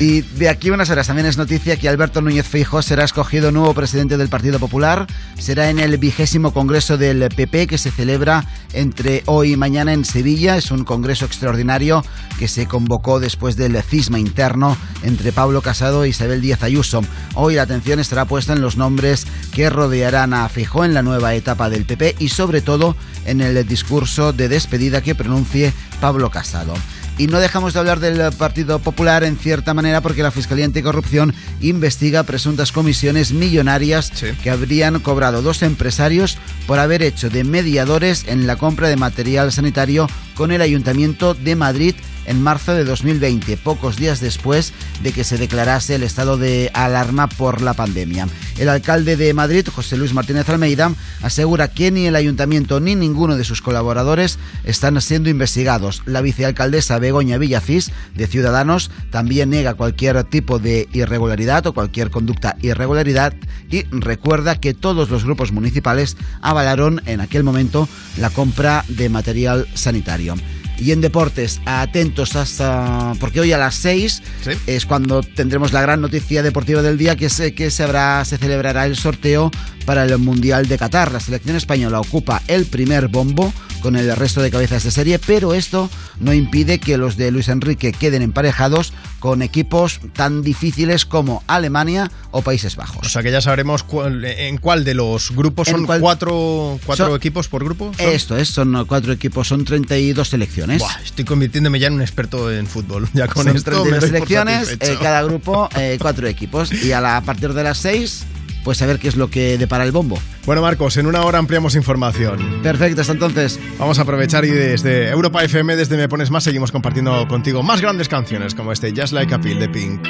Y de aquí unas horas también es noticia que Alberto Núñez Feijóo será escogido nuevo presidente del Partido Popular. Será en el vigésimo congreso del PP que se celebra entre hoy y mañana en Sevilla. Es un congreso extraordinario que se convocó después del cisma interno entre Pablo Casado e Isabel Díaz Ayuso. Hoy la atención estará puesta en los nombres que rodearán a Fijó en la nueva etapa del PP y sobre todo en el discurso de despedida que pronuncie Pablo Casado. Y no dejamos de hablar del Partido Popular en cierta manera porque la Fiscalía Anticorrupción investiga presuntas comisiones millonarias que habrían cobrado dos empresarios por haber hecho de mediadores en la compra de material sanitario con el Ayuntamiento de Madrid en marzo de 2020, pocos días después de que se declarase el estado de alarma por la pandemia. El alcalde de Madrid, José Luis Martínez Almeida, asegura que ni el ayuntamiento ni ninguno de sus colaboradores están siendo investigados. La vicealcaldesa Begoña Villacís, de Ciudadanos, también niega cualquier tipo de irregularidad o cualquier conducta irregularidad y recuerda que todos los grupos municipales avalaron en aquel momento la compra de material sanitario. Y en deportes, atentos hasta. Porque hoy a las 6 es cuando tendremos la gran noticia deportiva del día, que es que se, habrá, se celebrará el sorteo para el Mundial de Qatar. La selección española ocupa el primer bombo con el resto de cabezas de serie, pero esto no impide que los de Luis Enrique queden emparejados con equipos tan difíciles como Alemania o Países Bajos. O sea que ya sabremos cuál- en cuál de los grupos son cuál- cuatro, cuatro Son- equipos por grupo. ¿Son? Esto es, son cuatro equipos, son 32 selecciones. Buah, estoy convirtiéndome ya en un experto en fútbol. Ya con Son esto 32 me doy por selecciones, eh, cada grupo eh, cuatro equipos. Y a, la- a partir de las 6, pues a ver qué es lo que depara el bombo. Bueno, Marcos, en una hora ampliamos información. Perfecto, hasta entonces. Vamos a aprovechar y desde Europa FM, desde Me Pones Más, seguimos compartiendo contigo más grandes canciones como este Just Like a Pill de Pink.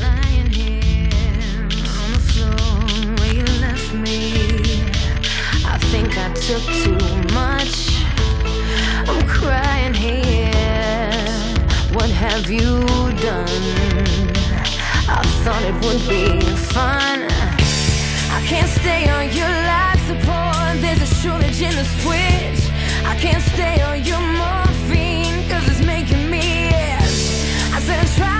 lying here on the floor where you left me. I think I took too much. I'm crying here. What have you done? Thought it would be fun. I can't stay on your life support. There's a shortage in the switch. I can't stay on your morphine cause it's making me itch. I said I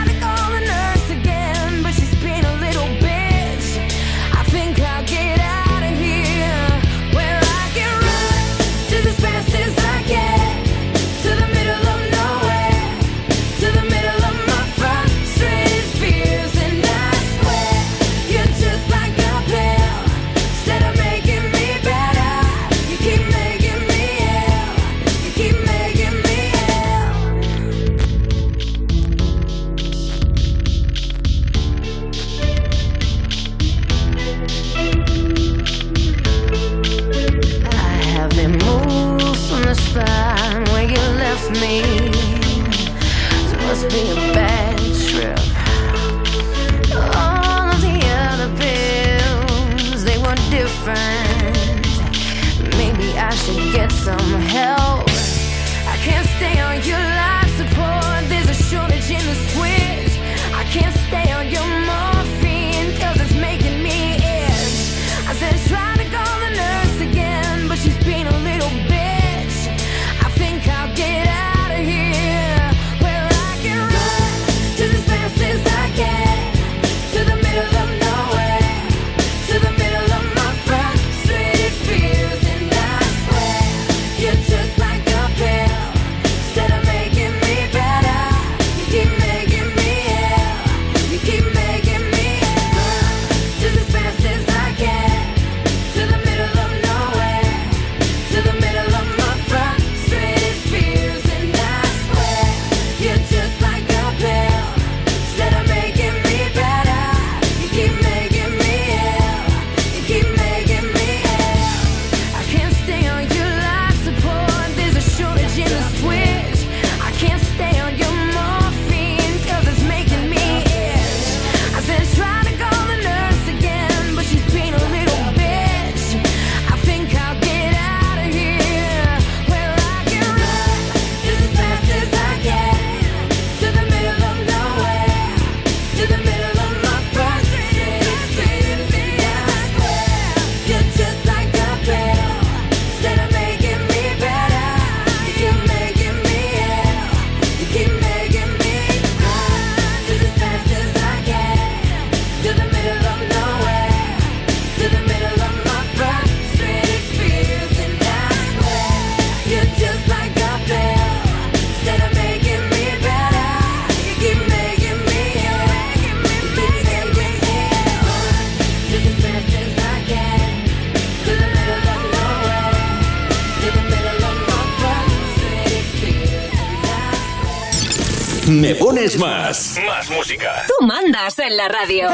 Me Pones Más. Más música. Tú mandas en la radio.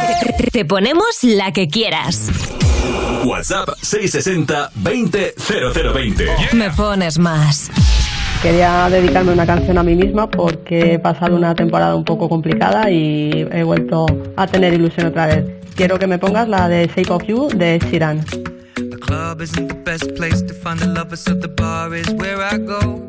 Te ponemos la que quieras. WhatsApp 660-200020. Me pones más. Quería dedicarme una canción a mí misma porque he pasado una temporada un poco complicada y he vuelto a tener ilusión otra vez. Quiero que me pongas la de Shape of You de Shiran. The club isn't the best place to find the lovers, so the bar is where I go.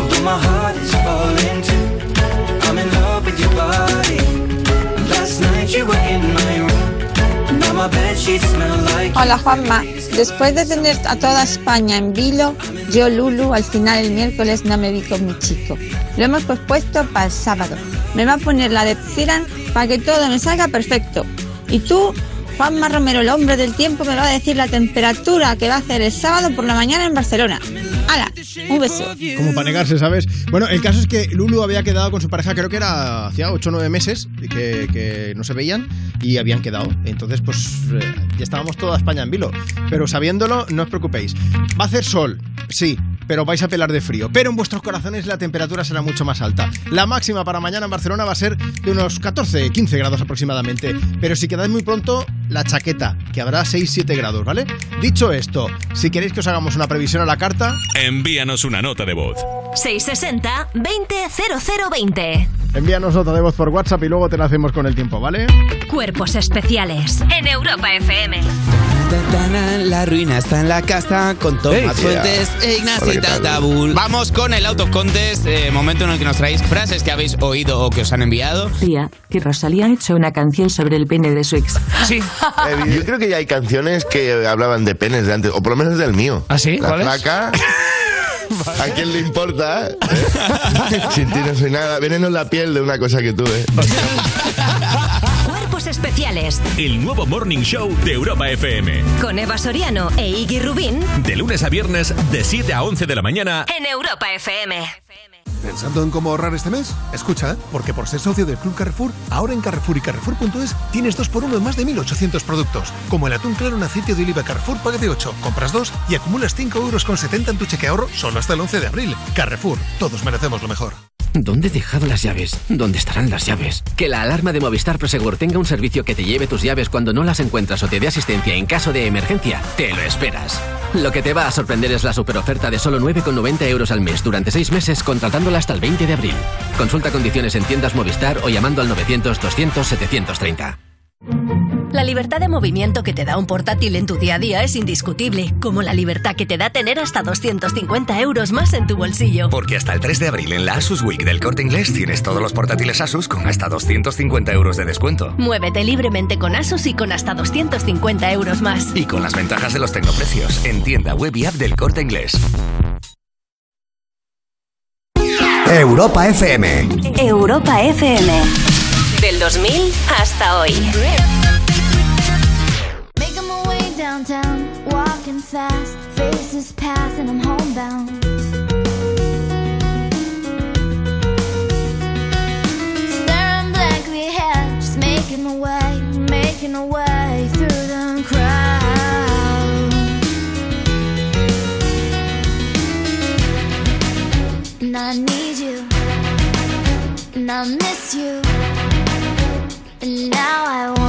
My heart is falling too. I'm in love with your body. Last night you were in my room. Now my bed sheets smell like Hola Juanma, después de tener a toda España en vilo, yo Lulu al final el miércoles no me vi con mi chico. Lo hemos pospuesto para el sábado. Me va a poner la de Ciran para que todo me salga perfecto. Y tú, Juanma Romero, el hombre del tiempo, me va a decir la temperatura que va a hacer el sábado por la mañana en Barcelona. ¡Hala! Un beso. Como para negarse, ¿sabes? Bueno, el caso es que Lulu había quedado con su pareja, creo que era hacía 8 o 9 meses que, que no se veían y habían quedado. Entonces, pues eh, ya estábamos toda España en vilo. Pero sabiéndolo, no os preocupéis. Va a hacer sol, sí, pero vais a pelar de frío. Pero en vuestros corazones la temperatura será mucho más alta. La máxima para mañana en Barcelona va a ser de unos 14, 15 grados aproximadamente. Pero si quedáis muy pronto, la chaqueta, que habrá 6-7 grados, ¿vale? Dicho esto, si queréis que os hagamos una previsión a la carta, Envíanos una nota de voz. 660-200020. Envíanos nota de voz por WhatsApp y luego te la hacemos con el tiempo, ¿vale? Cuerpos especiales en Europa FM. La ruina está en la casa con Tomás Hey. Fuentes e Ignacio ¿qué tal? Tabul. Vamos con el Out of Contest, eh, momento en el que nos traéis frases que habéis oído o que os han enviado. Tía, que Rosalía ha hecho una canción sobre el pene de su ex. Sí. *laughs* Eh, yo creo que ya hay canciones que hablaban de penes de antes, o por lo menos del mío. ¿Ah, sí? La ¿Cuál es? *laughs* ¿A quién le importa? eh? *laughs* Sin ti no soy nada. Veneno en la piel de una cosa que tuve. Cuerpos especiales El nuevo Morning Show de Europa FM. con Eva Soriano e Iggy Rubín De lunes a viernes, de 7 a 11 de la mañana. en Europa FM. ¿Pensando en cómo ahorrar este mes? Escucha, porque por ser socio del Club Carrefour, ahora en Carrefour y Carrefour.es tienes 2 por 1 en más de 1.800 productos. Como el atún claro en aceite de oliva Carrefour paga de 8, compras 2 y acumulas 5 euros con 70 en tu cheque ahorro solo hasta el 11 de abril. Carrefour, todos merecemos lo mejor. ¿Dónde he dejado las llaves? ¿Dónde estarán las llaves? Que la alarma de Movistar Prosegur tenga un servicio que te lleve tus llaves cuando no las encuentras o te dé asistencia en caso de emergencia, te lo esperas. Lo que te va a sorprender es la superoferta de solo 9,90 euros al mes durante 6 meses hasta el 20 de abril. Consulta condiciones en tiendas Movistar o llamando al 900 200 730. La libertad de movimiento que te da un portátil en tu día a día es indiscutible, como la libertad que te da tener hasta 250 euros más en tu bolsillo. Porque hasta el 3 de abril en la Asus Week del Corte Inglés tienes todos los portátiles Asus con hasta 250 euros de descuento. Muévete libremente con Asus y con hasta 250 euros más. Y con las ventajas de los tecnoprecios en tienda web y app del Corte Inglés. Europa FM. Europa FM. Del 2000 hasta hoy. Making my way downtown, walking fast, faces pass and I'm homebound. Staring blankly ahead, just making my way, making my way through the crowd. And I need I miss you, and now I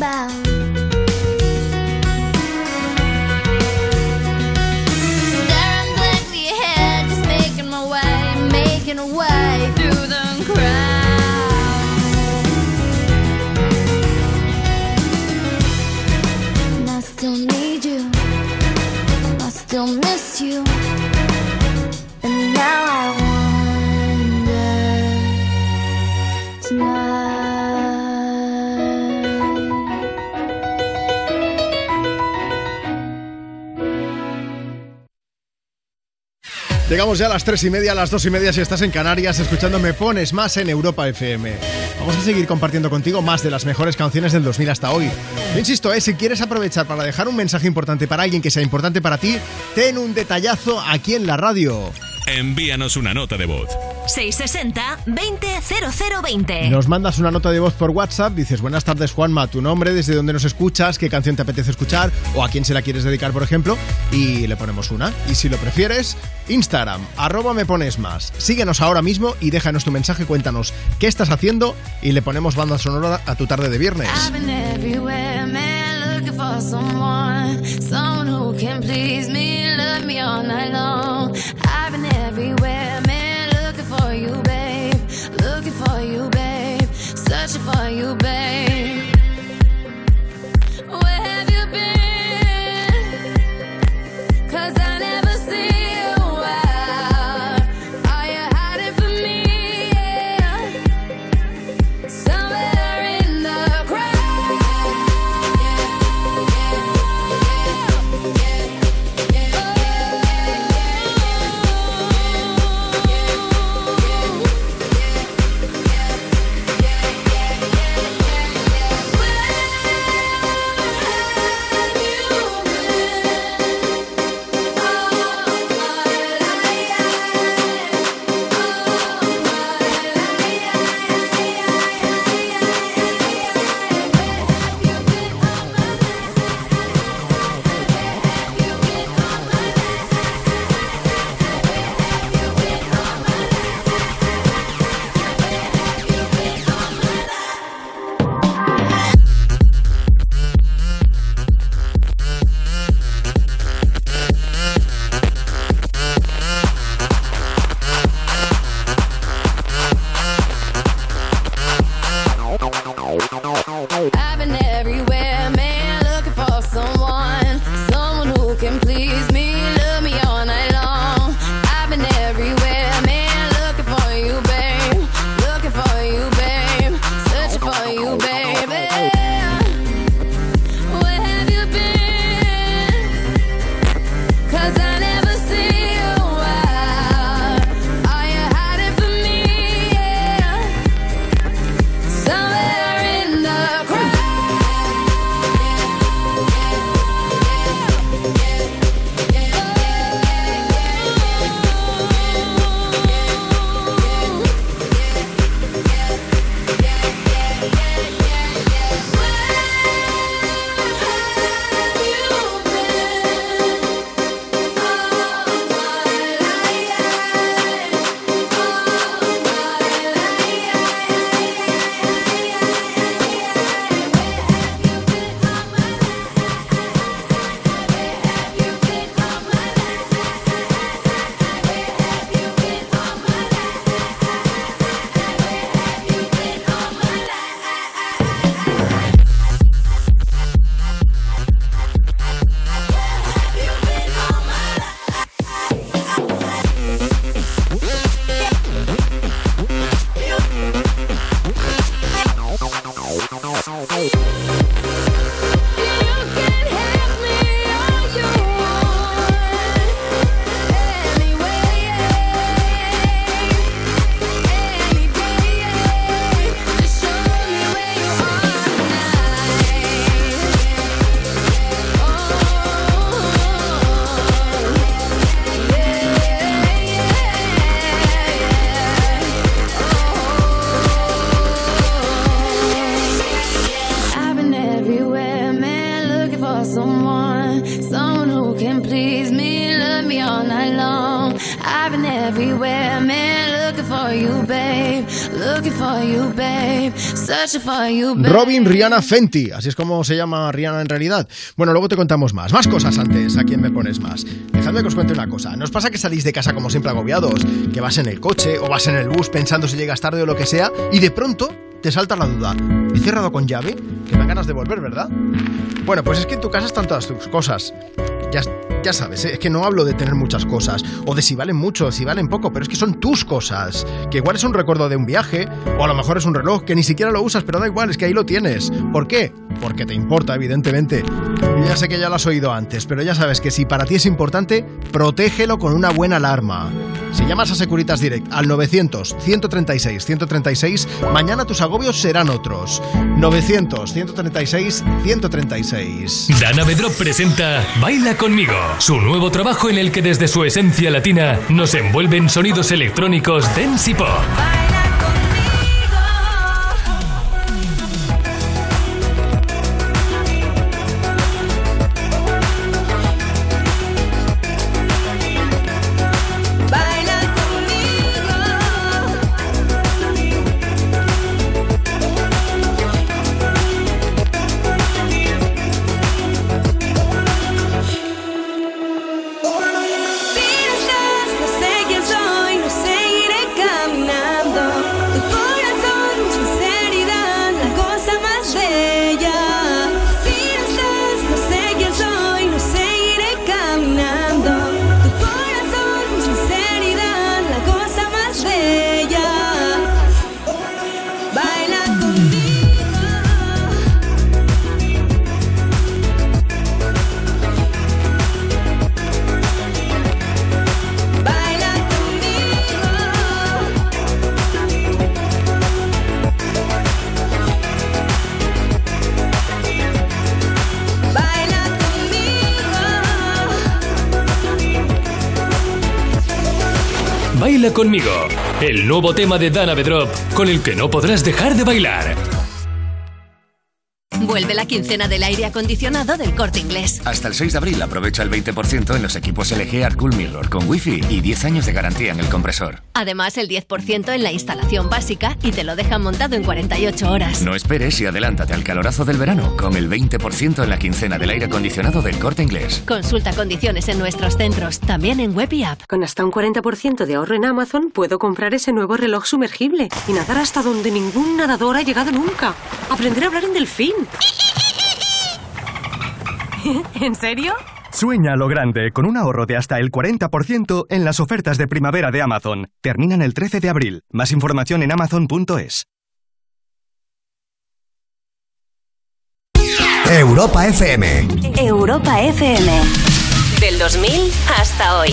and Llegamos ya a las tres y media, a las dos y media si estás en Canarias escuchando Me Pones Más en Europa FM. Vamos a seguir compartiendo contigo más de las mejores canciones del 2000 hasta hoy. Insisto, eh, si quieres aprovechar para dejar un mensaje importante para alguien que sea importante para ti, ten un detallazo aquí en la radio. Envíanos una nota de voz. 660-200020. Nos mandas una nota de voz por WhatsApp, dices buenas tardes Juanma, tu nombre, desde dónde nos escuchas, qué canción te apetece escuchar o a quién se la quieres dedicar, por ejemplo, y le ponemos una. Y si lo prefieres, Instagram, arroba me pones más. Síguenos ahora mismo y déjanos tu mensaje, cuéntanos qué estás haciendo y le ponemos banda sonora a tu tarde de viernes. I've been everywhere, for you, babe. Robin Rihanna Fenty, así es como se llama Rihanna en realidad. Bueno, luego te contamos más. Más cosas antes, ¿a quién me pones más? Dejadme que os cuente una cosa. ¿Nos pasa que salís de casa como siempre agobiados? Que vas en el coche o vas en el bus pensando si llegas tarde o lo que sea y de pronto te salta la duda. ¿He cerrado con llave? Que me dan ganas de volver, ¿verdad? Bueno, pues es que en tu casa están todas tus cosas. Ya, sabes, ¿eh? es que no hablo de tener muchas cosas, o de si valen mucho, o si valen poco, pero es que son tus cosas. Que igual es un recuerdo de un viaje, o a lo mejor es un reloj que ni siquiera lo usas, pero da igual, es que ahí lo tienes. ¿Por qué? Porque te importa, evidentemente. Ya sé que ya lo has oído antes, pero ya sabes que si para ti es importante, protégelo con una buena alarma. Si llamas a Securitas Direct al 900-136-136, mañana tus agobios serán otros. 900-136-136. Dana Bedrop presenta Baila conmigo, su nuevo trabajo en el que desde su esencia latina nos envuelven sonidos electrónicos dance y pop. El nuevo tema de Dana Bedrop con el que no podrás dejar de bailar. Vuelve la quincena del aire acondicionado del corte inglés. Hasta el 6 de abril aprovecha el 20% en los equipos LG Air Cool Mirror con Wi-Fi y 10 años de garantía en el compresor. Además, el 10% en la instalación básica y te lo dejan montado en 48 horas. No esperes y adelántate al calorazo del verano con el 20% en la quincena del aire acondicionado del corte inglés. Consulta condiciones en nuestros centros, también en web y app. Con hasta un 40% de ahorro en Amazon puedo comprar ese nuevo reloj sumergible y nadar hasta donde ningún nadador ha llegado nunca. Aprender a hablar en delfín. *laughs* ¿En serio? Sueña a lo grande con un ahorro de hasta el 40% en las ofertas de primavera de Amazon. Terminan el 13 de abril. Más información en amazon.es. Europa FM. Europa FM. Del 2000 hasta hoy.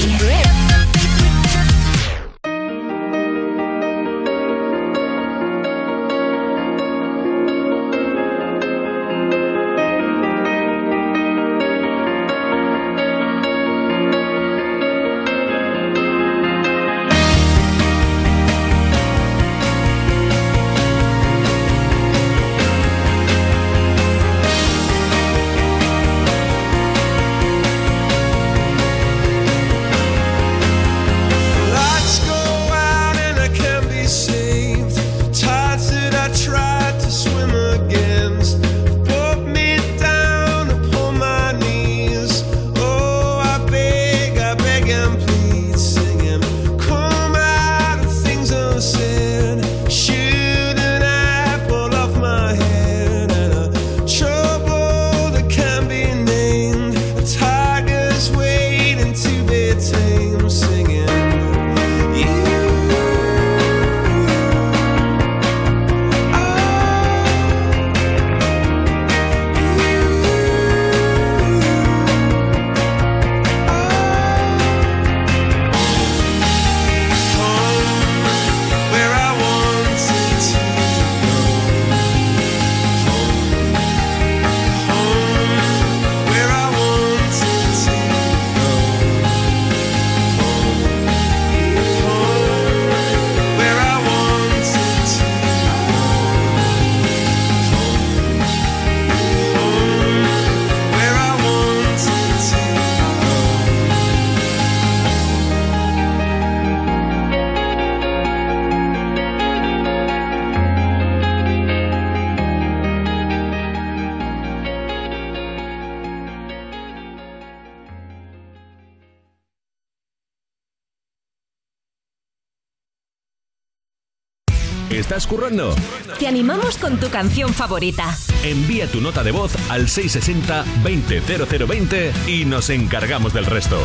¿Estás currando? Te animamos con tu canción favorita. Envía tu nota de voz al 660-200020 y nos encargamos del resto.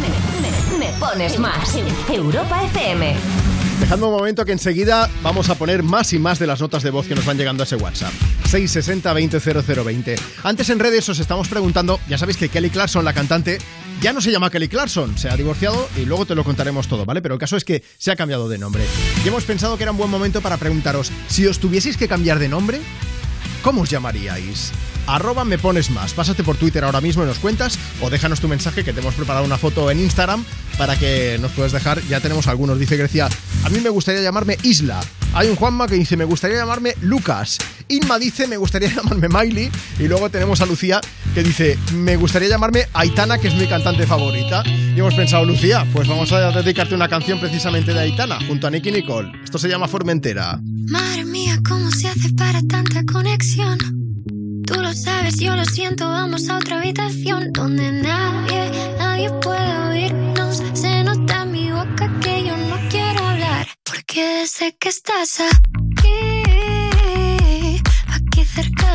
Me, me pones más. Europa FM. Dejadme un momento que enseguida vamos a poner más y más de las notas de voz que nos van llegando a ese WhatsApp. 660-200020. Antes en redes os estamos preguntando, ya sabéis que Kelly Clarkson, la cantante, ya no se llama Kelly Clarkson, se ha divorciado y luego te lo contaremos todo, ¿vale? Pero el caso es que se ha cambiado de nombre. Y hemos pensado que era un buen momento para preguntaros, si os tuvieseis que cambiar de nombre, ¿cómo os llamaríais? Arroba me pones más. Pásate por Twitter ahora mismo y nos cuentas o déjanos tu mensaje que te hemos preparado una foto en Instagram para que nos puedas dejar. Ya tenemos algunos. Dice Grecia, a mí me gustaría llamarme Isla. Hay un Juanma que dice, me gustaría llamarme Lucas. Inma dice, me gustaría *laughs* llamarme Miley. Y luego tenemos a Lucía que dice, me gustaría llamarme Aitana, que es mi cantante favorita. Y hemos pensado, Lucía, pues vamos a dedicarte una canción precisamente de Aitana, junto a Nicky Nicole. Esto se llama Formentera. Madre mía, ¿cómo se hace para tanta conexión? Tú lo sabes, yo lo siento, vamos a otra habitación donde nadie, nadie puede oírnos. Se nota en mi boca que yo no quiero hablar, porque sé que estás aquí, aquí cerca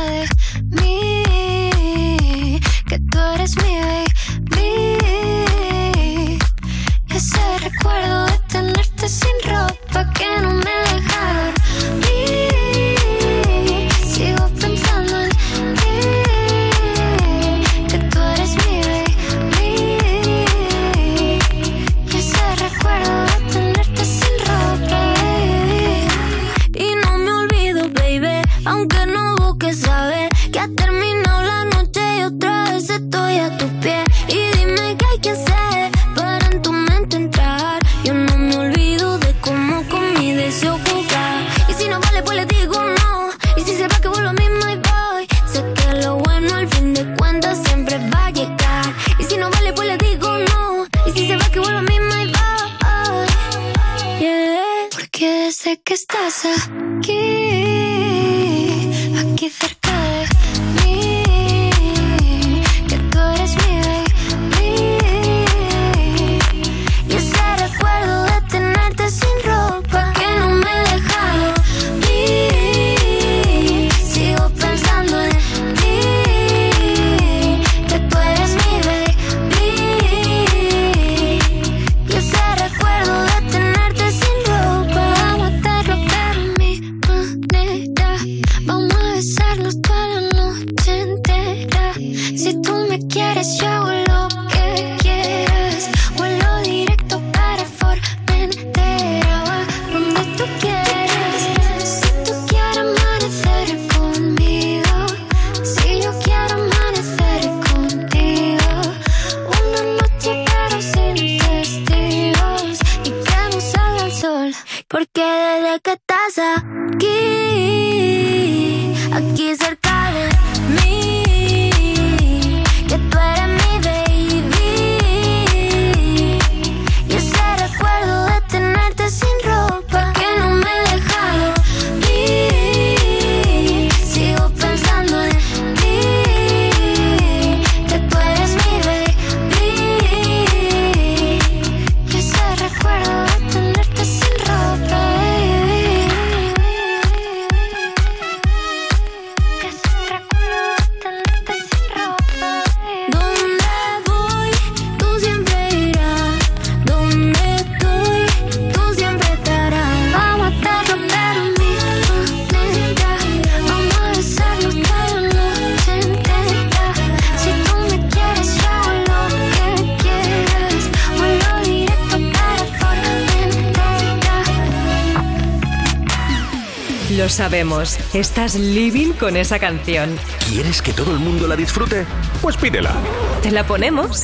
estás living con esa canción. ¿Quieres que todo el mundo la disfrute? Pues pídela. ¿Te la ponemos?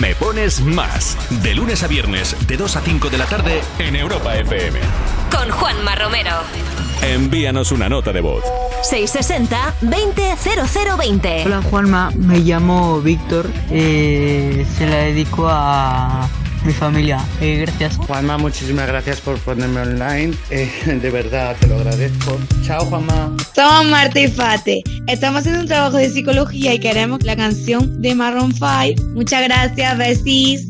Me pones más. De lunes a viernes, de 2 a 5 de la tarde, en Europa FM. Con Juanma Romero. Envíanos una nota de voz. 660-200020. Hola Juanma, me llamo Víctor, eh, se la dedico a mi familia. Eh, gracias. Juanma, muchísimas gracias por ponerme online. Eh, de verdad, te lo agradezco. Chao, Juanma. Somos Marta y Fate. Estamos haciendo un trabajo de psicología y queremos la canción de Maroon 5. Muchas gracias, besis.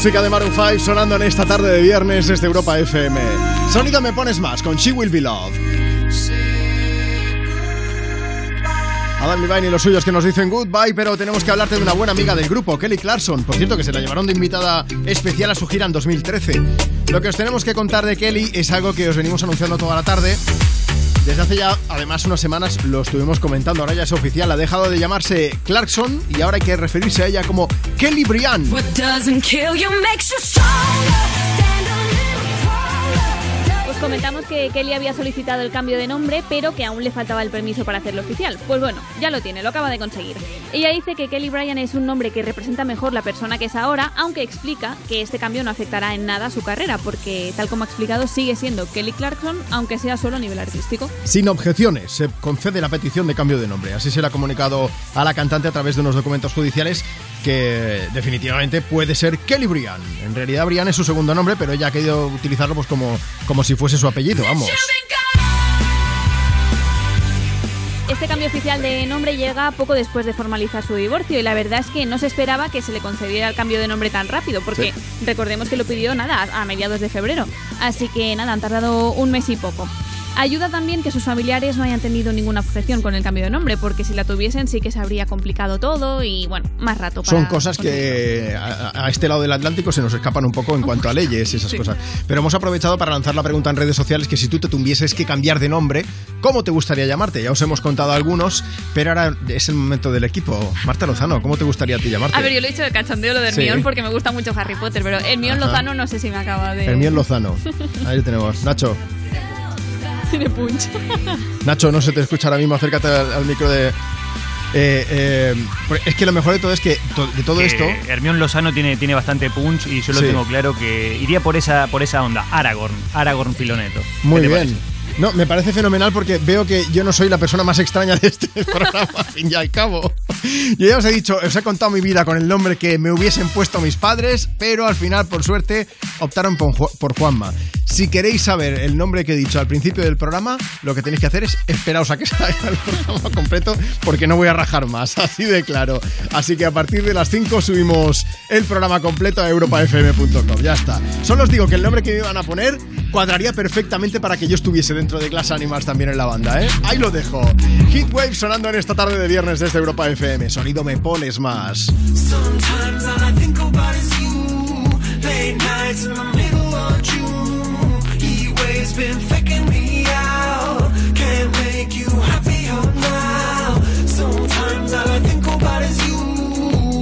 Música de Maroon 5 sonando en esta tarde de viernes desde Europa FM. Sonido me pones más con She Will Be Loved. Adam Levine y los suyos que nos dicen goodbye, pero tenemos que hablarte de una buena amiga del grupo, Kelly Clarkson. Por cierto, que se la llevaron de invitada especial a su gira en 2013. Lo que os tenemos que contar de Kelly es algo que os venimos anunciando toda la tarde. Desde hace ya, además, unas semanas lo estuvimos comentando. Ahora ya es oficial. Ha dejado de llamarse Clarkson y ahora hay que referirse a ella como Kelly Brian. Os comentamos que Kelly había solicitado el cambio de nombre, pero que aún le faltaba el permiso para hacerlo oficial. Pues bueno, ya lo tiene, lo acaba de conseguir. Ella dice que Kelly Bryan es un nombre que representa mejor la persona que es ahora, aunque explica que este cambio no afectará en nada a su carrera, porque tal como ha explicado sigue siendo Kelly Clarkson, aunque sea solo a nivel artístico. Sin objeciones, se concede la petición de cambio de nombre. Así se le ha comunicado a la cantante a través de unos documentos judiciales que definitivamente puede ser Kelly Brian. En realidad Brian es su segundo nombre, pero ella ha querido utilizarlo pues como, como si fuese su apellido, vamos. Este cambio oficial de nombre llega poco después de formalizar su divorcio y la verdad es que no se esperaba que se le concediera el cambio de nombre tan rápido, porque recordemos que lo pidió nada a mediados de febrero. Así que nada, han tardado un mes y poco. Ayuda también que sus familiares no hayan tenido ninguna objeción con el cambio de nombre, porque si la tuviesen sí que se habría complicado todo y bueno, más rato para Son cosas que a, a este lado del Atlántico se nos escapan un poco en cuanto a leyes y esas Sí. cosas. Pero hemos aprovechado para lanzar la pregunta en redes sociales que si tú te tuvieses que cambiar de nombre, ¿cómo te gustaría llamarte? Ya os hemos contado algunos, pero ahora es el momento del equipo. Marta Lozano, ¿cómo te gustaría a ti llamarte? A ver, yo lo he dicho de cachondeo lo de Sí. Hermión porque me gusta mucho Harry Potter, pero Hermión. Lozano no sé si me acaba de... Hermión Lozano. *laughs* Ahí lo tenemos. Nacho, Tiene punch. *laughs* Nacho, no se te escucha ahora mismo, acércate al, al micro de... eh, eh, es que lo mejor de todo es que to- de todo que esto... Hermión Lozano tiene, tiene bastante punch y yo lo Sí. tengo claro que iría por esa, por esa onda. Aragorn, Aragorn Filoneto. Muy ¿Qué te bien. parece? No, me parece fenomenal porque veo que yo no soy la persona más extraña de este *laughs* programa, al fin y al cabo. Yo ya os he dicho, os he contado mi vida con el nombre que me hubiesen puesto mis padres, pero al final, por suerte, optaron por Juanma. Si queréis saber el nombre que he dicho al principio del programa, lo que tenéis que hacer es esperaos a que *laughs* salga el programa completo porque no voy a rajar más, *laughs* así de claro. Así que a partir de las 5 subimos el programa completo a europafm.com. Ya está. Solo os digo que el nombre que me iban a poner cuadraría perfectamente para que yo estuviese dentro de Glass Animals también en la banda, ¿eh? Ahí lo dejo. Heatwave sonando en esta tarde de viernes desde Europa FM. Sonido me pones más.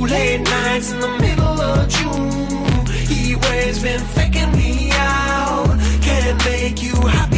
Late nights in the middle of been faking me out. Can't make you happier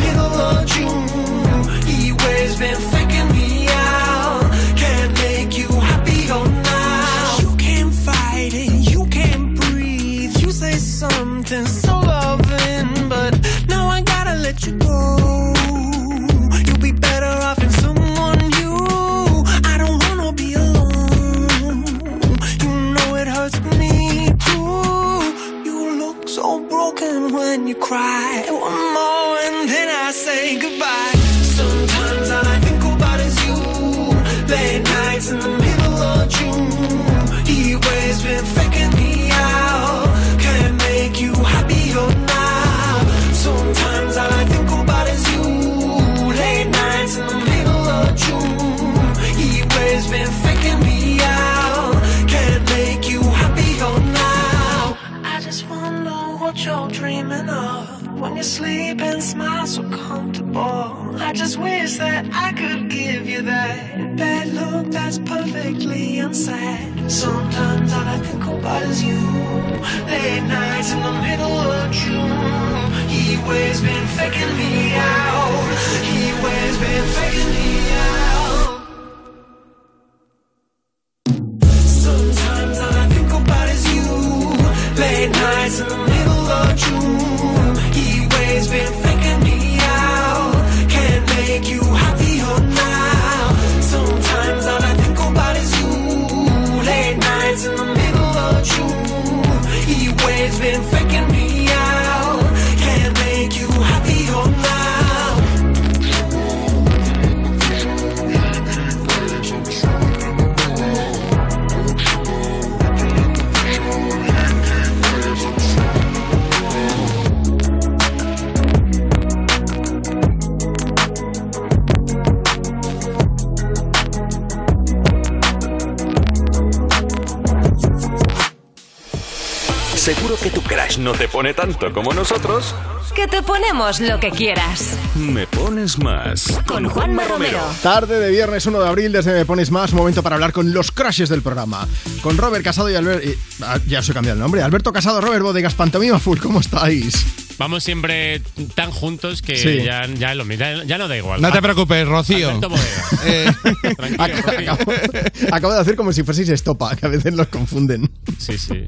tanto como nosotros. Que te ponemos lo que quieras. Me pones más. Con Juanma Romero. Tarde de viernes 1 de abril, desde Me Pones Más, momento para hablar con los crushes del programa. Con Robert Casado y Albert... y- ah, ya os he cambiado el nombre. Alberto Casado, Robert Bodegas, Pantomima Full, ¿cómo estáis? Vamos siempre tan juntos que Sí. ya, ya, lo, ya, ya no da igual. No te preocupes, Rocío. Alberto *laughs* Rocío. Acabo, acabo de hacer como si fueseis estopa, que a veces los confunden. Sí, sí.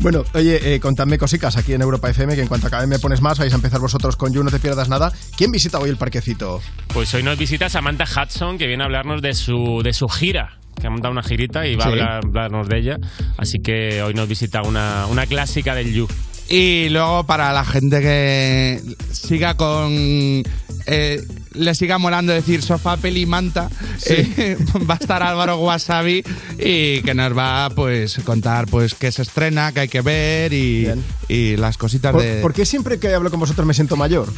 Bueno, oye, eh, contadme cositas aquí en Europa FM, que en cuanto acabe Me Pones Más, vais a empezar vosotros con You, no te pierdas nada. ¿Quién visita hoy el parquecito? Pues hoy nos visita Samantha Hudson, que viene a hablarnos de su, de su gira. Que ha montado una girita y va Sí. a hablar- hablarnos de ella. Así que hoy nos visita una, una clásica del You. Y luego para la gente que siga con... eh, le siga molando decir sofá, peli, manta, eh, *laughs* va a estar Álvaro Wasabi y que nos va a pues, contar pues qué se estrena, qué hay que ver y, y las cositas ¿Por, de... por qué siempre que hablo con vosotros me siento mayor?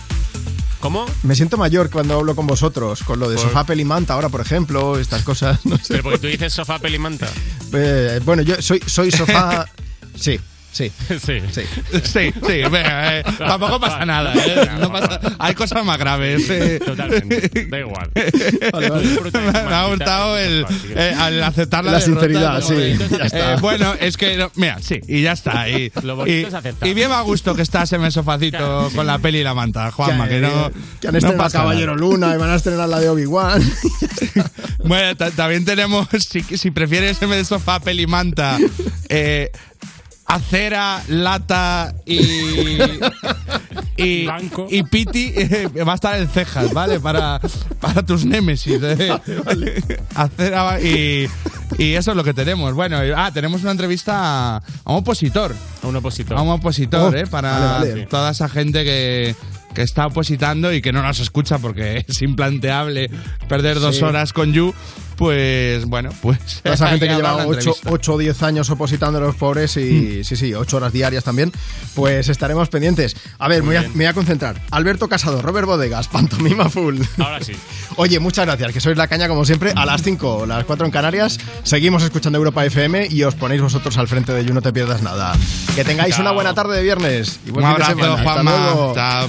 ¿Cómo? Me siento mayor cuando hablo con vosotros, con lo de Por- sofá, pelimanta ahora, por ejemplo, estas cosas. *laughs* No sé. Pero porque tú dices sofá, pelimanta. Eh, bueno, yo soy, soy sofá. *laughs* Sí, *laughs* sí. Sí. Sí. Sí, sí, venga, eh, tampoco pasa nada. eh, no pasa- hay cosas más graves. eh. Totalmente. Da igual. *laughs* me ha gustado el, eh, al aceptar la, La derrota, sinceridad, ¿no? sí, Eh, ya está. bueno, es que, no, mira, sí, y ya está. Y, *laughs* Lo bonito y- es aceptar. y bien a gusto que estás en el sofacito con la peli y la manta, Juanma, que, no. Que han no estrenado pasa Caballero nada. Luna y van a estrenar la de Obi-Wan. Bueno, ta- también tenemos, si, si prefieres en vez de sofá, peli, manta, eh, acera, lata y, y, *laughs* y Piti eh, va a estar en cejas, ¿vale? Para, para tus némesis. eh. Hacer a- y, y eso es lo que tenemos. Bueno, y- ah, tenemos una entrevista a, a un opositor. A un opositor. A un opositor, Oh, ¿eh? Para vale, vale. toda esa gente que, que está opositando y que no nos escucha porque *laughs* es implanteable perder dos Sí. horas con You. Pues bueno, pues. Toda esa *laughs* gente que lleva una 8 entrevista. o 10 años opositando a los pobres Mm. y sí, sí, 8 horas diarias también, pues estaremos pendientes. A ver, me voy a, me voy a concentrar. Alberto Casado, Robert Bodegas, Pantomima Full. Ahora sí. *laughs* Oye, muchas gracias, que sois la caña como siempre. A las 5, las 4 en Canarias, seguimos escuchando Europa FM y os ponéis vosotros al frente de You, no te pierdas nada. Que tengáis Chao. una buena tarde de viernes. Y buen Un abrazo, semana. Hasta Juanma. luego. Chao.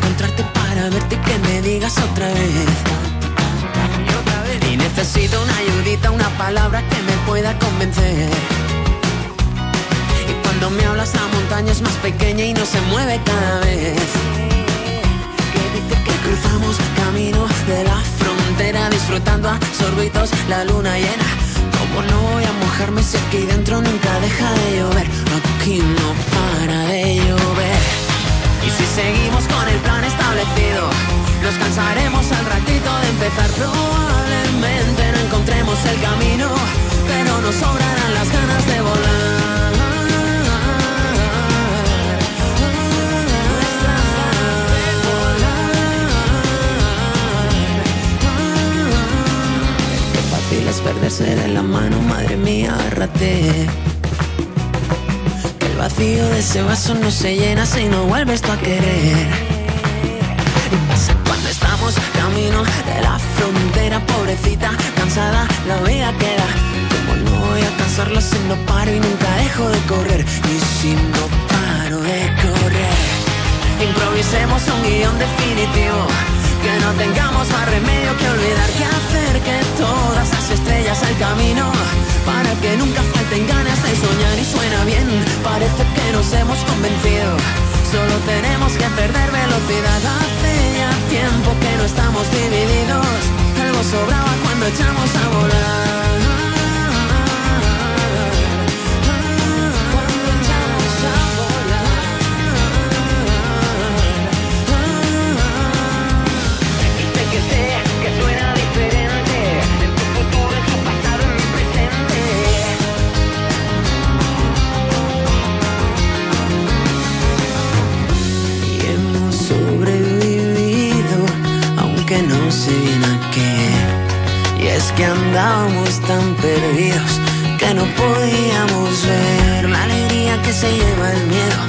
para verte y que me digas otra vez. Y necesito una ayudita, una palabra que me pueda convencer. Y cuando me hablas la montaña es más pequeña y no se mueve cada vez. Que cruzamos camino de la frontera disfrutando a sorbitos la luna llena. Como no voy a mojarme si aquí dentro nunca deja de llover. Aquí no para de llover. Y si seguimos con el plan establecido, nos cansaremos al ratito de empezar. Probablemente no encontremos el camino, pero nos sobrarán las ganas de volar. Fácil es perderse de la mano, madre mía, agárrate. Vacío de ese vaso no se llena si no vuelves tú a querer. Y pasa cuando estamos camino de la frontera, pobrecita, cansada, la vida queda. Como no voy a cansarla si no paro y nunca dejo de correr. Y si no paro de correr, improvisemos un guion definitivo. Que no tengamos más remedio que olvidar que hacer que todas las estrellas al camino para que nunca falten ganas de soñar y suena bien. Parece que nos hemos convencido. Solo tenemos que perder velocidad. Hace ya tiempo que no estamos divididos. Algo sobraba cuando echamos a volar. Es que andábamos tan perdidos que no podíamos ver la alegría que se lleva el miedo,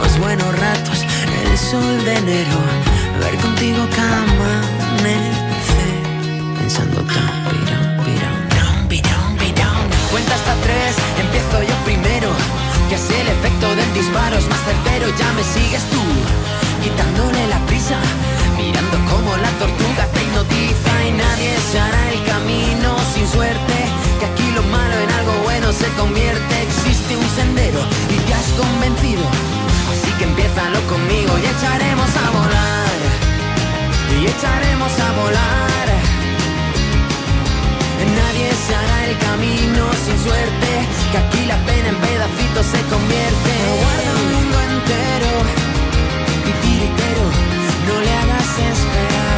los buenos ratos, el sol de enero, ver contigo cada amanecer, pensando tan pirón, pirón, pirón, pirón, pirón. Cuenta hasta tres, empiezo yo primero, que así el efecto del disparo es más certero, ya me sigues tú, quitándole la prisa, mirando como la tortuga te hipnotiza y nadie se hará el camino sin suerte, que aquí lo malo en algo bueno se convierte, existe un sendero y te has convencido, así que empiézalo conmigo y echaremos a volar, y echaremos a volar. Nadie se hará el camino sin suerte, que aquí la pena en pedacitos se convierte. Guarda un mundo entero tiritero, no le hagas esperar.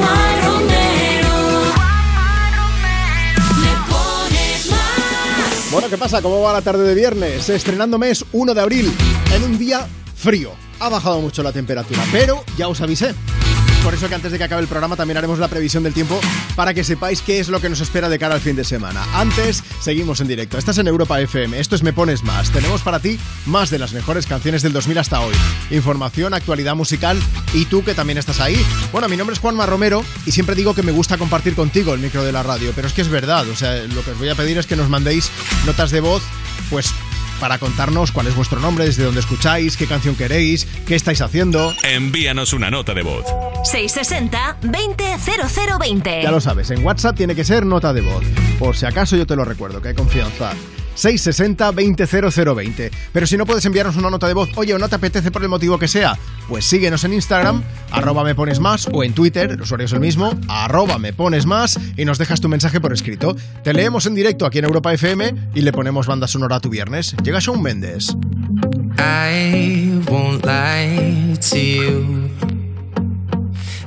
Más. Bueno, ¿qué pasa? ¿Cómo va la tarde de viernes? Estrenando mes 1 de abril, en un día frío. Ha bajado mucho la temperatura, pero ya os avisé. Por eso que antes de que acabe el programa también haremos la previsión del tiempo para que sepáis qué es lo que nos espera de cara al fin de semana. Antes, seguimos en directo. Estás en Europa FM, esto es Me Pones Más. Tenemos para ti más de las mejores canciones del 2000 hasta hoy. Información, actualidad musical y tú que también estás ahí. Bueno, mi nombre es Juanma Romero y siempre digo que me gusta compartir contigo el micro de la radio, pero es que es verdad, o sea, lo que os voy a pedir es que nos mandéis notas de voz, pues para contarnos cuál es vuestro nombre, desde dónde escucháis, qué canción queréis, qué estáis haciendo. Envíanos una nota de voz. 660-200020. Ya lo sabes, en WhatsApp tiene que ser nota de voz. Por si acaso yo te lo recuerdo, que hay confianza. 660-200020. Pero si no puedes enviarnos una nota de voz, oye, o no te apetece por el motivo que sea, pues síguenos en Instagram, arroba me pones más, o en Twitter, el usuario es el mismo, arroba me pones más, y nos dejas tu mensaje por escrito. Te leemos en directo aquí en Europa FM y le ponemos banda sonora a tu viernes. Llega Shawn Mendes. I won't lie to you.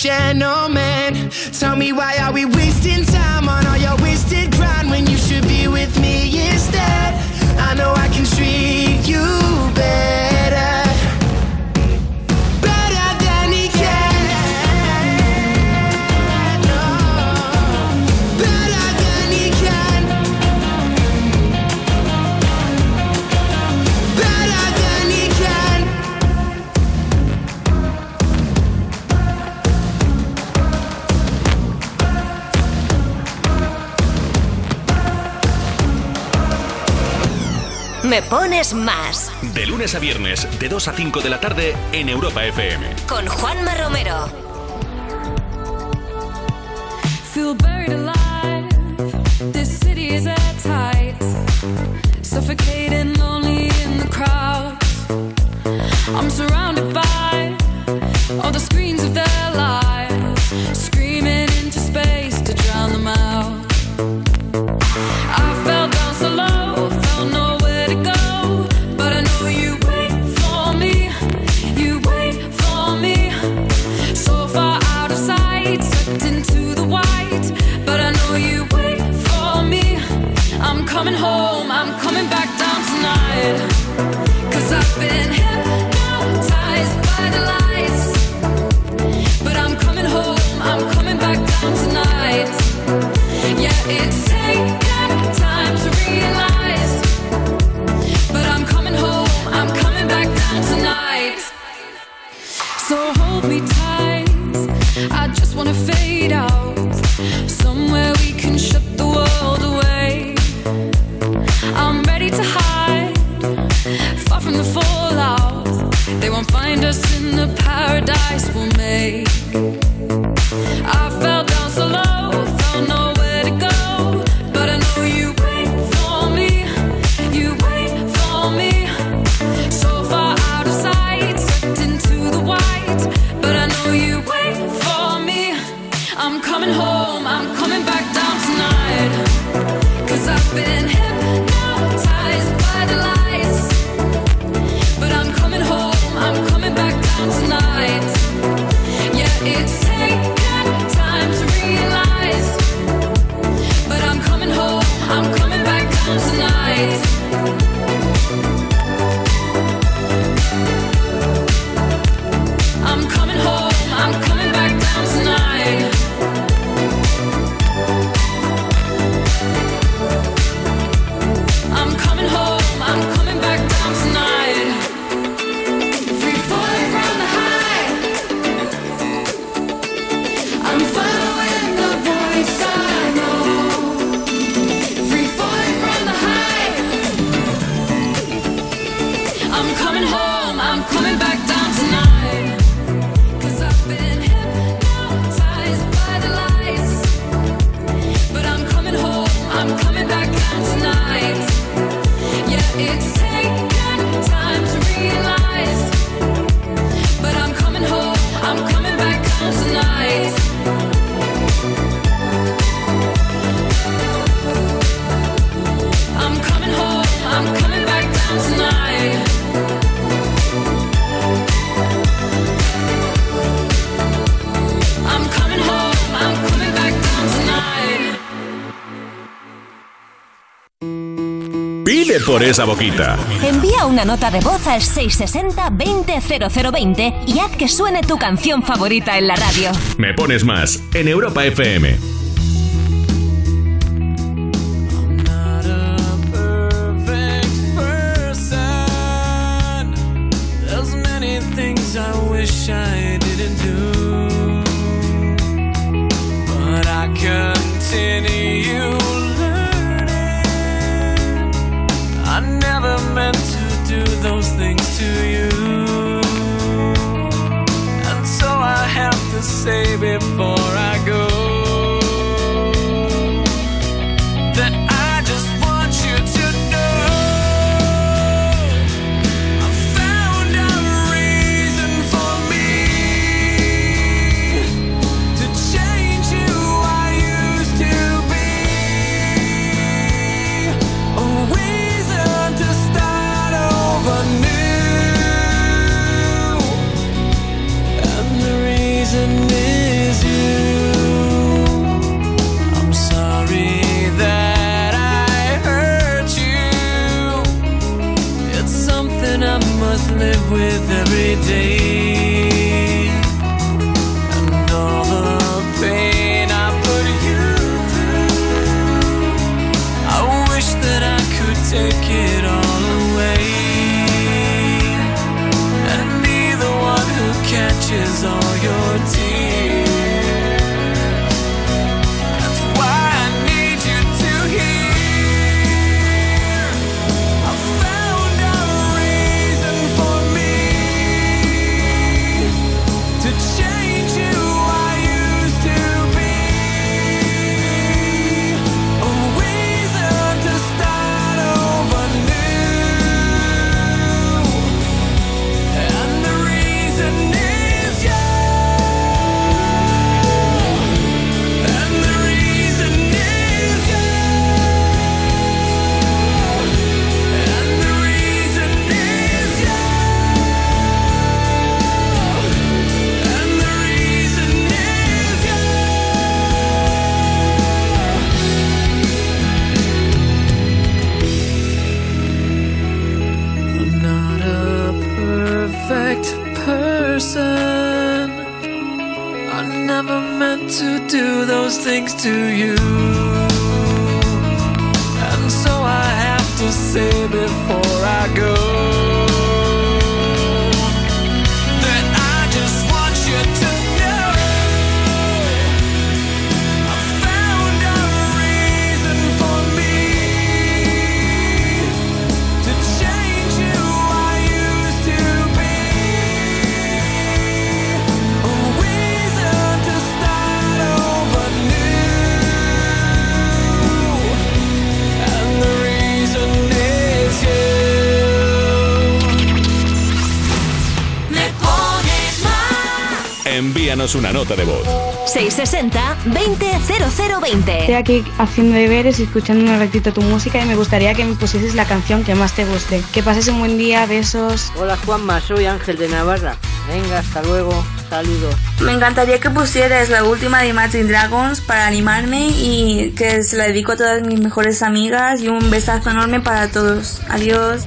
gentleman. Tell me why are we wasting time on all your wasted Me pones más. De lunes a viernes, de 2 a 5 de la tarde en Europa FM. Con Juanma Romero. Feel buried alive. This city is at tight. Suffocating, lonely in the crowd. I'm surrounded it's esa boquita. Envía una nota de voz al 660-200020 y haz que suene tu canción favorita en la radio. Me pones más en Europa FM. must live with every day. things to you. Envíanos una nota de voz. 660-200020. Estoy aquí haciendo deberes y escuchando un ratito tu música y me gustaría que me pusieses la canción que más te guste. Que pases un buen día, besos. Hola Juanma, soy Ángel de Navarra. Venga, hasta luego. Saludos. Me encantaría que pusieras la última de Imagine Dragons para animarme y que se la dedico a todas mis mejores amigas y un besazo enorme para todos. Adiós.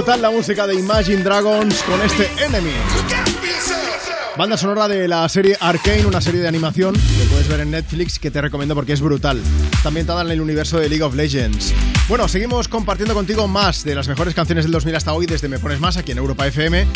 Brutal la música de Imagine Dragons con este Enemy. Banda sonora de la serie Arcane, una serie de animación que puedes ver en Netflix que te recomiendo porque es brutal. Está ambientada en el universo de League of Legends. Bueno, seguimos compartiendo contigo más de las mejores canciones del 2000 hasta hoy desde Me Pones Más aquí en Europa FM.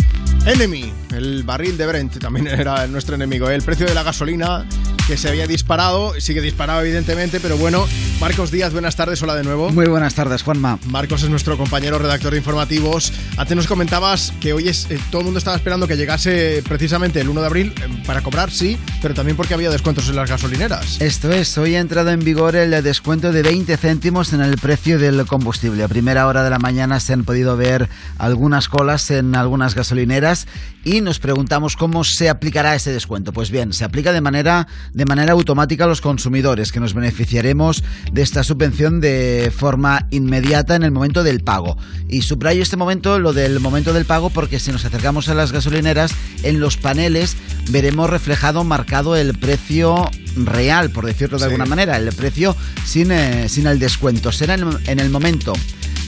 Enemy, el barril de Brent, también era nuestro enemigo. ¿eh? El precio de la gasolina que se había disparado, sigue disparado evidentemente, pero bueno. Marcos Díaz, buenas tardes, hola de nuevo. Muy buenas tardes, Juanma. Marcos es nuestro compañero redactor de informativos. Antes nos comentabas que hoy es, eh, todo el mundo estaba esperando que llegase precisamente el 1 de abril eh, para cobrar, sí, pero también porque había descuentos en las gasolineras. Esto es, hoy ha entrado en vigor el descuento de 20 céntimos en el precio del combustible. A primera hora de la mañana se han podido ver algunas colas en algunas gasolineras y nos preguntamos cómo se aplicará ese descuento. Pues bien, se aplica de manera, de manera automática a los consumidores, que nos beneficiaremos de esta subvención de forma inmediata en el momento del pago. Y subrayo este momento, lo del momento del pago, porque si nos acercamos a las gasolineras, en los paneles veremos reflejado, marcado el precio real, por decirlo de Sí. alguna manera, el precio sin, eh, sin el descuento. Será en, en el momento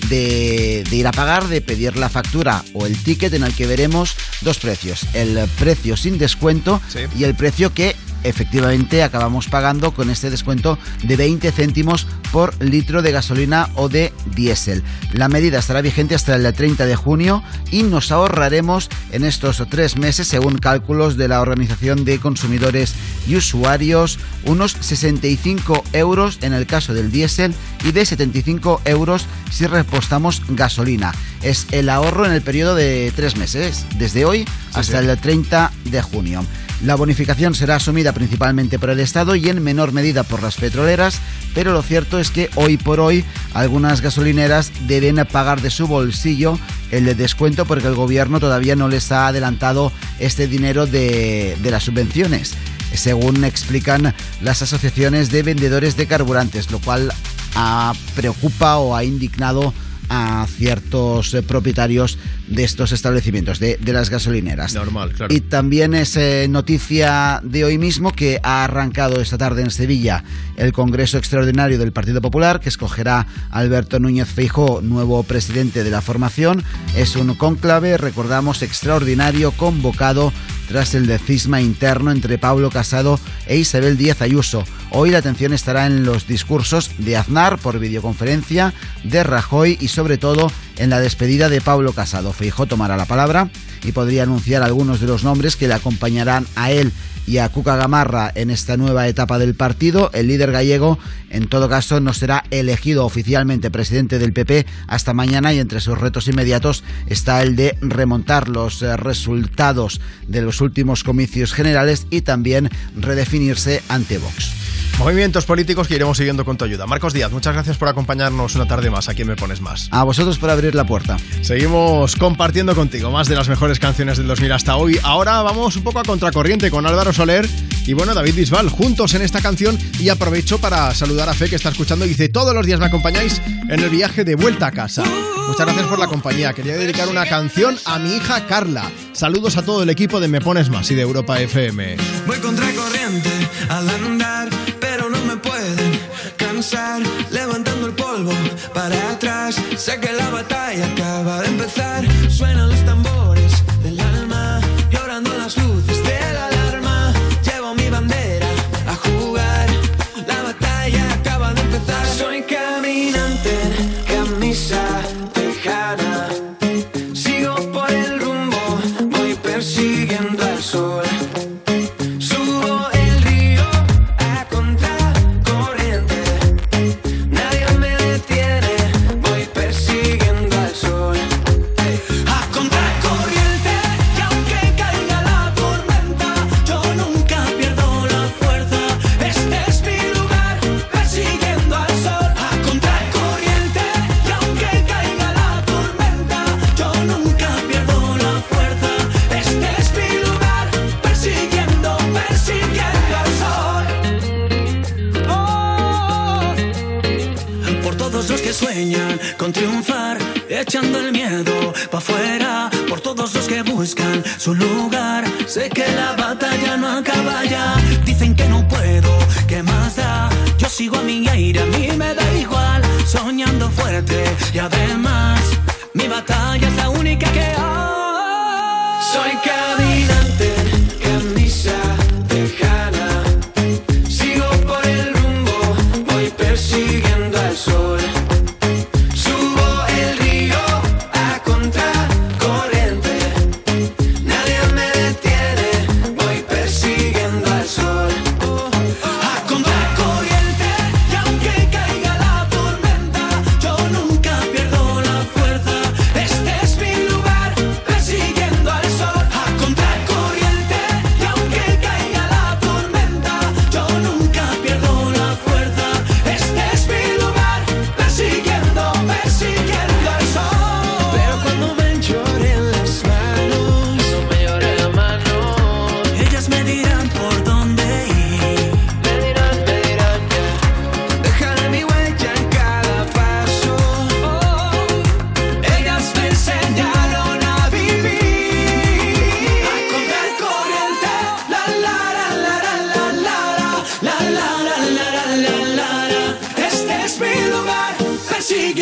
de, de ir a pagar, de pedir la factura o el ticket en el que veremos dos precios. El precio sin descuento y el precio que efectivamente acabamos pagando con este descuento de 20 céntimos por litro de gasolina o de diésel. La medida estará vigente hasta el 30 de junio y nos ahorraremos en estos tres meses, según cálculos de la Organización de Consumidores y Usuarios, unos 65 euros en el caso del diésel y de 75 euros si repostamos gasolina. Es el ahorro en el periodo de tres meses, desde hoy hasta sí. el 30 de junio. La bonificación será asumida principalmente por el Estado y en menor medida por las petroleras, pero lo cierto es que hoy por hoy algunas gasolineras deben pagar de su bolsillo el descuento porque el gobierno todavía no les ha adelantado este dinero de, las subvenciones según explican las asociaciones de vendedores de carburantes, lo cual ah, preocupa o ha indignado a ciertos eh, propietarios de estos establecimientos, de, de las gasolineras. Normal, claro. Y también es eh, noticia de hoy mismo que ha arrancado esta tarde en Sevilla el Congreso Extraordinario del Partido Popular, que escogerá a Alberto Núñez Feijó, nuevo presidente de la formación. Es un conclave, recordamos, extraordinario convocado tras el cisma interno entre Pablo Casado e Isabel Díaz Ayuso. Hoy la atención estará en los discursos de Aznar por videoconferencia, de Rajoy y sobre todo en la despedida de Pablo Casado. Feijó tomará la palabra y podría anunciar algunos de los nombres que le acompañarán a él y a Cuca Gamarra en esta nueva etapa del partido. El líder gallego, en todo caso, no será elegido oficialmente presidente del PP hasta mañana y entre sus retos inmediatos está el de remontar los eh, resultados de los últimos comicios generales y también redefinirse ante Vox. Movimientos políticos que iremos siguiendo con tu ayuda. Marcos Díaz, muchas gracias por acompañarnos una tarde más. Aquí Me Pones Más. A vosotros por abrir la puerta. Seguimos compartiendo contigo más de las mejores canciones del 2000 hasta hoy. Ahora vamos un poco a contracorriente con Álvaro Soler y bueno, David Bisbal juntos en esta canción. Y aprovecho para saludar a Fe que está escuchando y dice: Todos los días me acompañáis en el viaje de vuelta a casa. Muchas gracias por la compañía. Quería dedicar una canción a mi hija Carla. Saludos a todo el equipo de Me Pones Más y de Europa FM. Voy contracorriente al andar, pero no me pueden cansar. Levantando el polvo para atrás. Sé que la batalla acaba de empezar. Suenan los con triunfar, echando el miedo pa' afuera. Por todos los que buscan su lugar, sé que la batalla no acaba ya. Dicen que no puedo, ¿qué más da? Yo sigo a mi aire, a mí me da igual. Soñando fuerte y además, mi batalla es la única que hay. Soy caminante,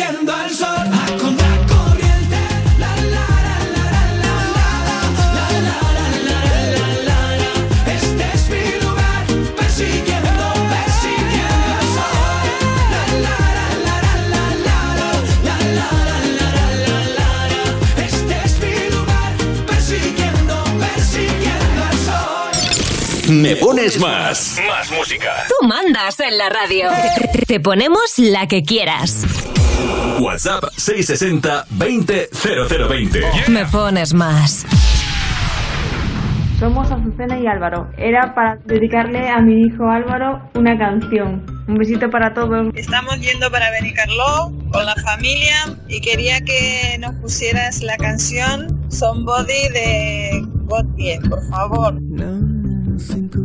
persiguiendo al sol. A contar corriente. La la la la la la la la la la la la. Este es mi lugar, persiguiendo, persiguiendo al sol. La la la la la la la la la la. Este es mi lugar, persiguiendo, persiguiendo al sol. Me Pones Más. Más música. Tú mandas en la radio. Te ponemos la que quieras. WhatsApp 660 20 0020. Me pones más. Somos Azucena y Álvaro. Era para dedicarle a mi hijo Álvaro una canción. Un besito para todos. Estamos yendo para Benicarló con la familia y quería que nos pusieras la canción Somebody de Godie, por favor. Like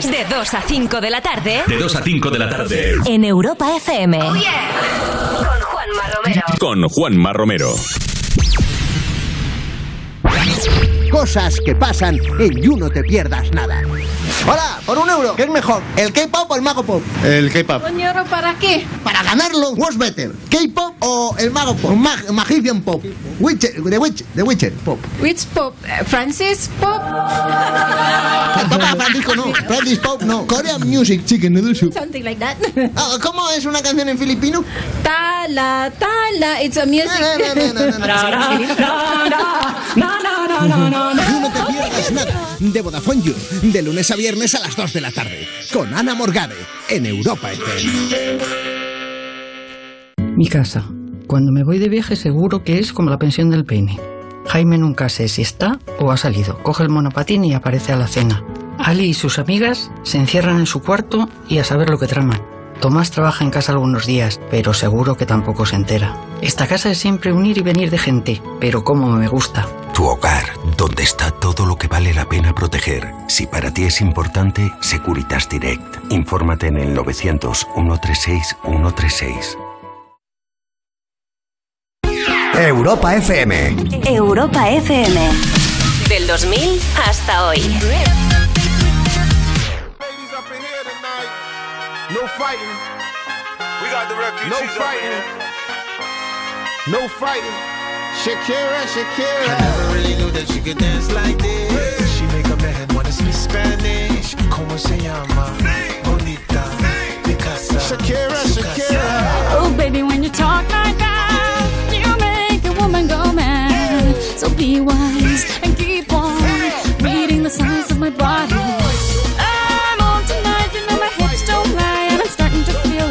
viernes, de 2 a 5 de la tarde. De 2 a 5 de la tarde. En Europa FM. Con Juanma Romero. Con Juanma Romero. Cosas que pasan en You No Te Pierdas Nada. Hola, por un euro, ¿qué es mejor? ¿El K-pop o el Mago Pop? El K-pop. Coñero, ¿para qué? Para ganarlo, what's better? ¿K-pop o el Mago Pop? Mag Magician Pop. Witcher, The Witcher, The Witcher Pop. Which pop? Eh, Francis Pop? Papá, Francisco no. Francis Pop no. Korean Music Chicken Noodle Soup. Something like that. Ah, ¿Cómo es una canción en filipino? Tala, tala, it's a music. You No Te Pierdas Nada. De Vodafone You. De lunes a viernes a las 2 de la tarde. Con Ana Morgade. En Europa FM. Mi casa. Cuando me voy de viaje seguro que es como la pensión del peine. Jaime nunca sé si está o ha salido. Coge el monopatín y aparece a la cena. Ali y sus amigas se encierran en su cuarto y a saber lo que traman. Tomás trabaja en casa algunos días, pero seguro que tampoco se entera. Esta casa es siempre un ir y venir de gente, pero como me gusta. Tu hogar, donde está todo lo que vale la pena proteger. Si para ti es importante, Securitas Direct. Infórmate en el 900 136 136. Europa FM. Europa FM. Del 2000 hasta hoy. No fighting. We got the refugees. No fighting. No fighting. Shakira, Shakira. I never really knew that she could dance like this. She make a man wanna speak Spanish. Como se llama? Bonita. Shakira, Shakira. Oh, baby, when you talk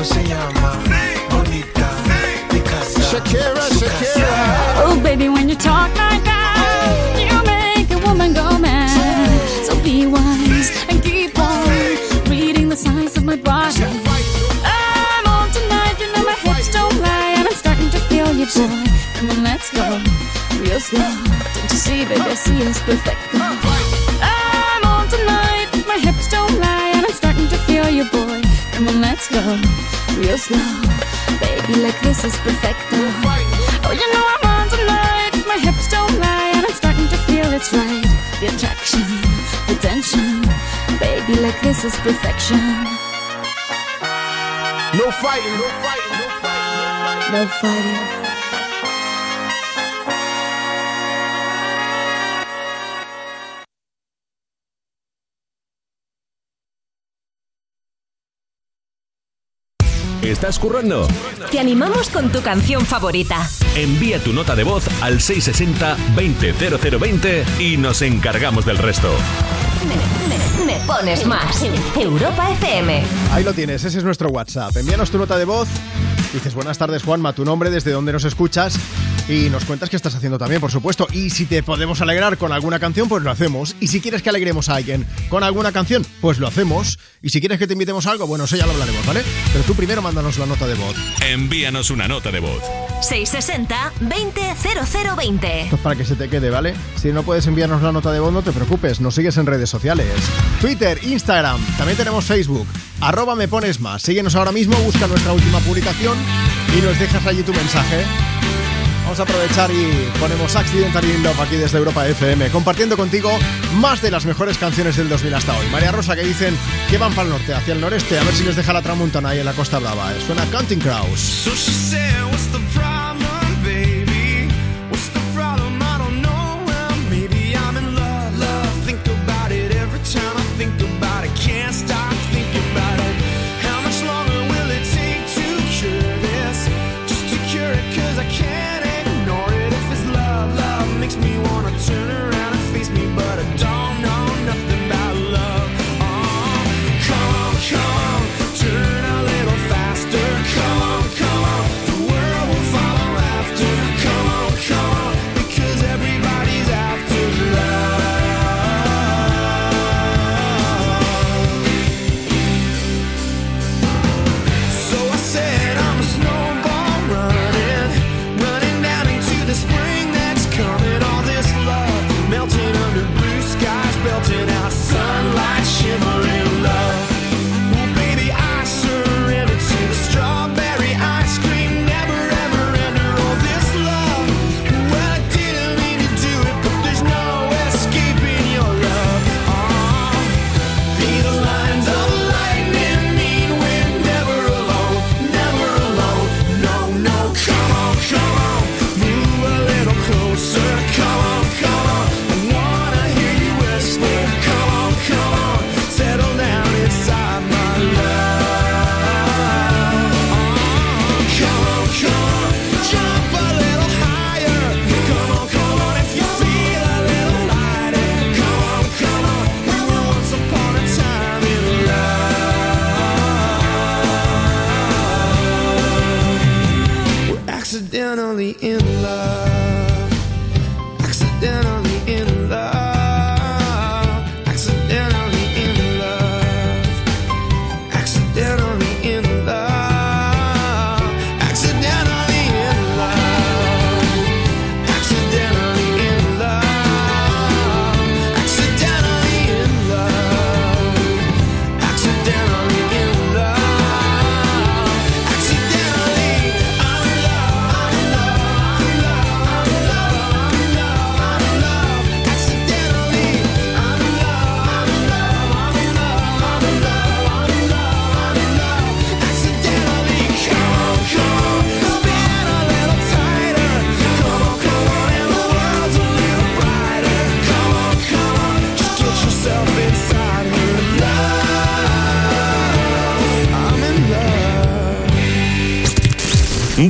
Como se llama? Bonita. Picasa. Shakira, Shakira. Oh, baby, when you talk like that, you make a woman go mad. So be wise and keep on reading the signs of my body. I'm on tonight, you know my hips don't lie, and I'm starting to feel you, boy. Come on, let's go real slow. Don't you see, baby, I see us perfect. I'm on tonight, my hips don't lie, and I'm starting to feel you, boy. Come on, let's go real slow. Baby, like this is perfect. Oh, you know I'm on tonight, my hips don't lie, and I'm starting to feel it's right. The attraction, the tension. Baby, like this is perfection. No fighting, no fighting, no fighting, No fighting. ¿Estás currando? Te animamos con tu canción favorita. Envía tu nota de voz al 660-200020 y nos encargamos del resto. Me, me pones más. Europa FM. Ahí lo tienes, ese es nuestro WhatsApp. Envíanos tu nota de voz. Dices, buenas tardes Juanma, tu nombre, desde dónde nos escuchas y nos cuentas qué estás haciendo también, por supuesto. Y si te podemos alegrar con alguna canción, pues lo hacemos. Y si quieres que alegremos a alguien con alguna canción, pues lo hacemos. Y si quieres que te invitemos a algo, bueno, eso ya lo hablaremos, ¿vale? Pero tú primero mándanos la nota de voz. Envíanos una nota de voz. 660-200020. Esto es para que se te quede, ¿vale? Si no puedes enviarnos la nota de voz, no te preocupes, nos sigues en redes sociales. Twitter, Instagram, también tenemos Facebook. Arroba me pones más. Síguenos ahora mismo, busca nuestra última publicación y nos dejas allí tu mensaje. Vamos a aprovechar y ponemos Accidental in Love aquí desde Europa FM, compartiendo contigo más de las mejores canciones del 2000 hasta hoy. María Rosa que dicen que van para el norte, hacia el noreste, a ver si les deja la tramuntana ahí en la Costa Brava. Eh, Suena Counting Crows.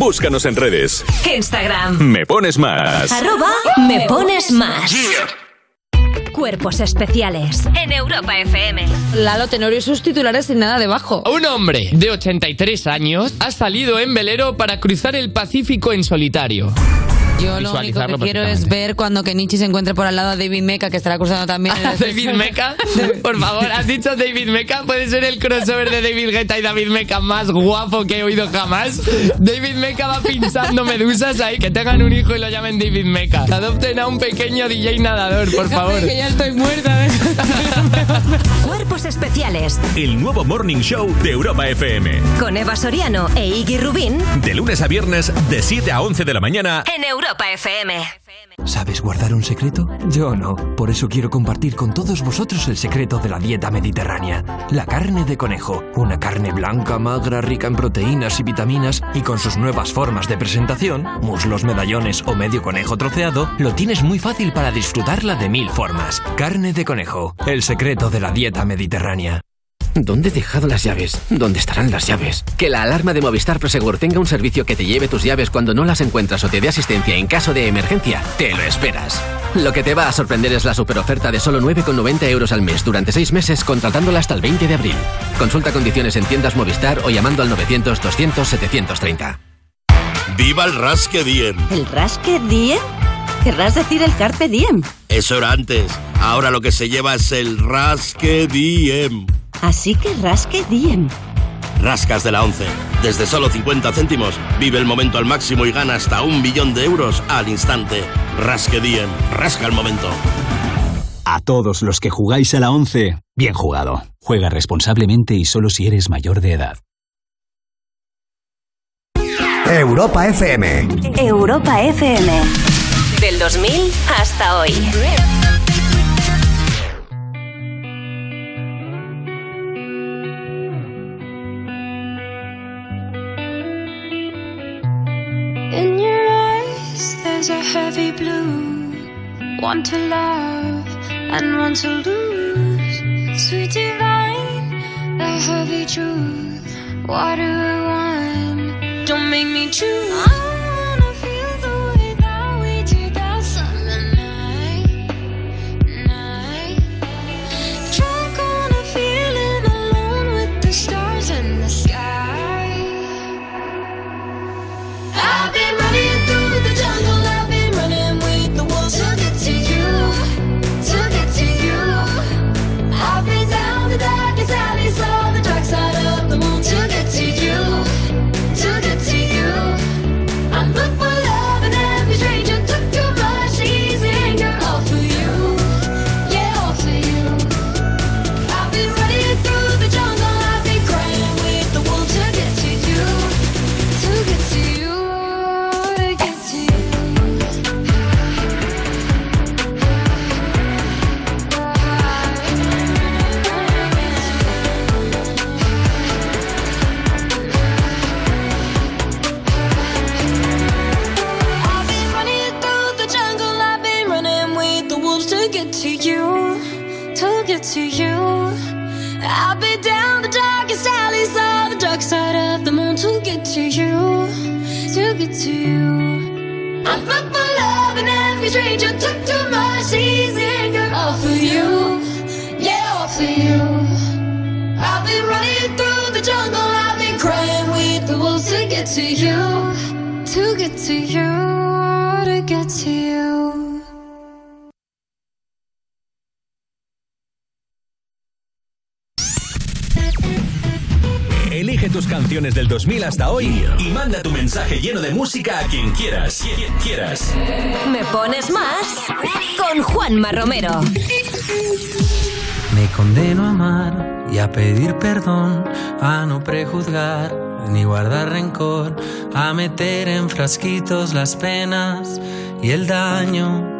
Búscanos en redes. Instagram. Me pones más. Arroba me pones más. Cuerpos especiales en Europa FM. Lalo Tenorio y sus titulares sin nada debajo. Un hombre de 83 años ha salido en velero para cruzar el Pacífico en solitario. Yo lo único que quiero es ver cuando Kenichi se encuentre por al lado de David Mecha, que estará cruzando también. *laughs* el- David Mecha, por favor, has dicho David Mecha, puede ser el crossover de David Guetta y David Mecha más guapo que he oído jamás. David Mecha va pinchando medusas ahí, que tengan un hijo y lo llamen David Mecha. Adopten a un pequeño DJ nadador, por favor. que ya estoy muerta. ¿eh? *laughs* Cuerpos especiales El nuevo Morning Show de Europa FM. con Eva Soriano e Iggy Rubín De lunes a viernes, de 7 a 11 de la mañana. en Europa ¿Sabes guardar un secreto? Yo no. Por eso quiero compartir con todos vosotros el secreto de la dieta mediterránea. La carne de conejo. Una carne blanca, magra, rica en proteínas y vitaminas y con sus nuevas formas de presentación, muslos, medallones o medio conejo troceado, lo tienes muy fácil para disfrutarla de mil formas. Carne de conejo. El secreto de la dieta mediterránea. ¿Dónde he dejado las llaves? ¿Dónde estarán las llaves? Que la alarma de Movistar Prosegur tenga un servicio que te lleve tus llaves cuando no las encuentras o te dé asistencia en caso de emergencia, te lo esperas. Lo que te va a sorprender es la superoferta de solo 9,90 euros al mes durante 6 meses contratándola hasta el 20 de abril. Consulta condiciones en tiendas Movistar o llamando al 900-200-730. ¡Viva el Rasque Diem! ¿El rasque diem? ¿Querrás decir el carpe diem? Eso era antes. Ahora lo que se lleva es el Rasque Diem. Así que rasque diem. Rascas de la 11. Desde solo 50 céntimos, vive el momento al máximo y gana hasta un billón de euros al instante. Rasque Diem. Rasca el momento. A todos los que jugáis a la 11, bien jugado. Juega responsablemente y solo si eres mayor de edad. Europa FM. Europa FM. Del 2000 hasta hoy. There's a heavy blue. One to love and one to lose. Sweet divine, the heavy truth. Water or wine, don't make me choose. To you. I'm fucked for love and every stranger took too much easy anger all for you, yeah, all for you. I've been running through the jungle, I've been crying with the wolves to get to you, to get to you, to get to you. Elige tus canciones del 2000 hasta hoy y manda tu mensaje lleno de música a quien quieras. Quien quieras. Me pones más con Juanma Romero. Me condeno a amar y a pedir perdón, a no prejuzgar ni guardar rencor, a meter en frasquitos las penas y el daño.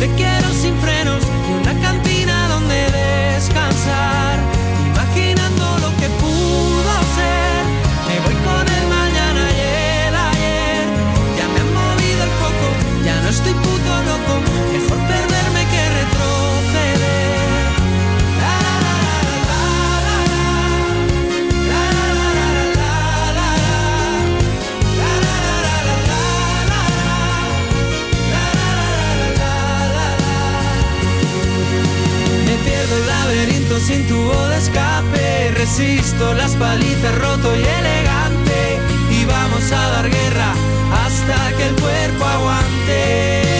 te quiero sin frenos Me pierdo el laberinto sin tubo de escape. Resisto las palizas roto y elegante. Y vamos a dar guerra hasta que el cuerpo aguante.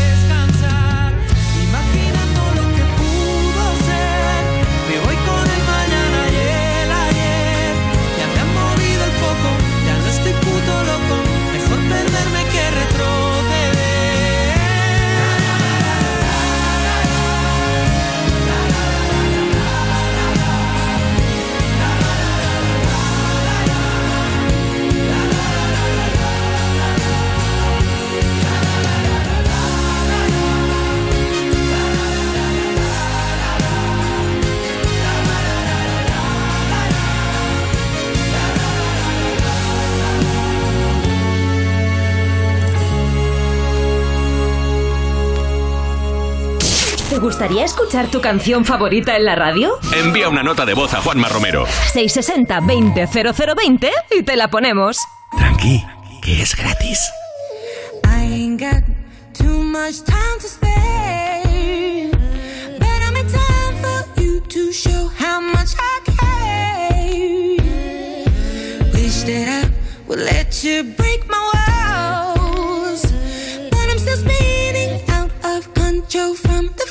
Gustaría escuchar tu canción favorita en la radio? Envía una nota de voz a Juanma Romero. 660-200020 y te la ponemos. Tranqui, que es gratis. I ain't got too much time to spare. But I'm in time for you to show how much I care. Wish that I would let you break my walls. But I'm still spinning out of control from the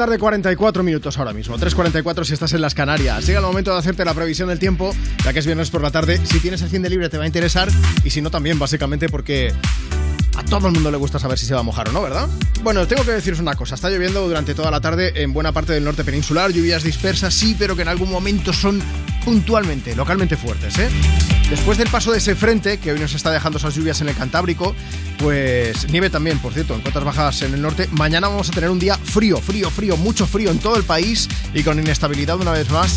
tarde, 44 minutos ahora mismo. 3.44 si estás en las Canarias. Llega el momento de hacerte la previsión del tiempo, ya que es viernes por la tarde. Si tienes el de libre te va a interesar y si no también, básicamente porque a todo el mundo le gusta saber si se va a mojar o no, ¿verdad? Bueno, tengo que deciros una cosa. Está lloviendo durante toda la tarde en buena parte del norte peninsular. Lluvias dispersas, sí, pero que en algún momento son puntualmente, localmente fuertes, ¿eh? Después del paso de ese frente, que hoy nos está dejando esas lluvias en el Cantábrico, pues nieve también, por cierto, en cotas bajas en el norte. Mañana vamos a tener un día frío, frío, frío, mucho frío en todo el país y con inestabilidad una vez más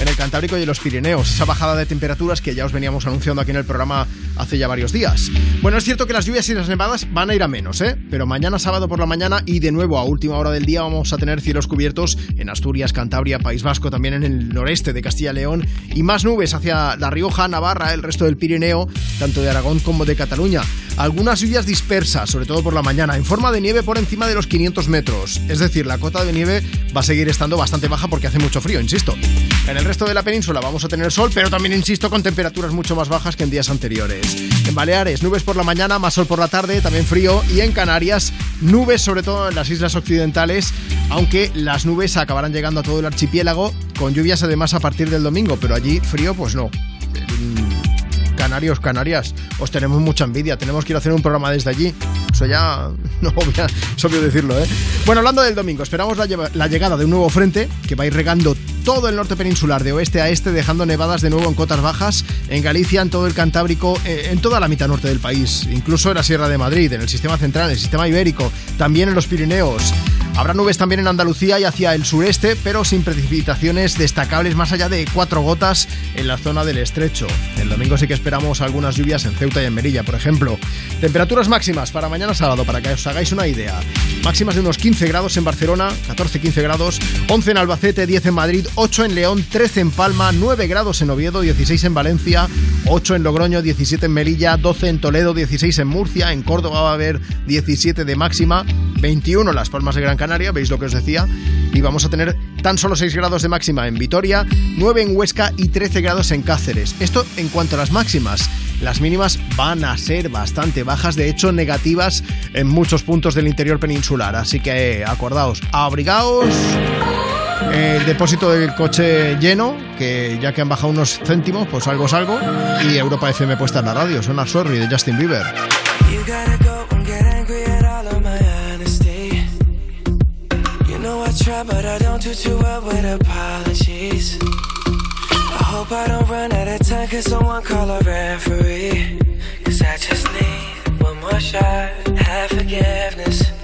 en el Cantábrico y en los Pirineos. Esa bajada de temperaturas que ya os veníamos anunciando aquí en el programa hace ya varios días. Bueno, es cierto que las lluvias y las nevadas van a ir a menos, ¿eh? Pero mañana sábado por la mañana y de nuevo a última hora del día vamos a tener cielos cubiertos en Asturias, Cantabria, País Vasco, también en el noreste de Castilla y León y más nubes hacia La Rioja, Navarra, el resto del Pirineo, tanto de Aragón como de Cataluña. Algunas lluvias dispersas, sobre todo por la mañana, en forma de nieve por encima de los 500 metros. Es decir, la cota de nieve va a seguir estando bastante baja porque hace mucho frío, insisto. Resto de la península vamos a tener sol, pero también, insisto, con temperaturas mucho más bajas que en días anteriores. En Baleares, nubes por la mañana, más sol por la tarde, también frío. Y en Canarias, nubes sobre todo en las islas occidentales, aunque las nubes acabarán llegando a todo el archipiélago, con lluvias además a partir del domingo, pero allí frío, pues no. Canarios, Canarias, os tenemos mucha envidia. Tenemos que ir a hacer un programa desde allí. Eso ya *laughs* no obvia- es obvio decirlo, ¿eh? Bueno, hablando del domingo, esperamos la llegada de un nuevo frente que va a ir regando todo el norte peninsular de oeste a este, dejando nevadas de nuevo en cotas bajas, en Galicia, en todo el Cantábrico, eh, en toda la mitad norte del país, incluso en la Sierra de Madrid, en el sistema central, en el sistema ibérico, también en los Pirineos. Habrá nubes también en Andalucía y hacia el sureste, pero sin precipitaciones destacables más allá de cuatro gotas en la zona del estrecho. El domingo sí que esperamos algunas lluvias en Ceuta y en Melilla, por ejemplo. Temperaturas máximas para mañana sábado, para que os hagáis una idea. Máximas de unos 15 grados en Barcelona, 14-15 grados, 11 en Albacete, 10 en Madrid, 8 en León, 13 en Palma, 9 grados en Oviedo, 16 en Valencia, 8 en Logroño, 17 en Melilla, 12 en Toledo, 16 en Murcia, en Córdoba va a haber 17 de máxima, 21 en Las Palmas de Gran Canaria, veis lo que os decía, y vamos a tener tan solo 6 grados de máxima en Vitoria, 9 en Huesca y 13 grados en Cáceres. Esto en cuanto a las máximas. Las mínimas van a ser bastante bajas, de hecho negativas en muchos puntos del interior peninsular, así que eh, acordaos, abrigaos el depósito del coche lleno, que ya que han bajado unos céntimos, pues algo es algo. Y Europa FM puesta en la radio, suena Sorry de Justin Bieber. Cause I just need one more shot, have forgiveness.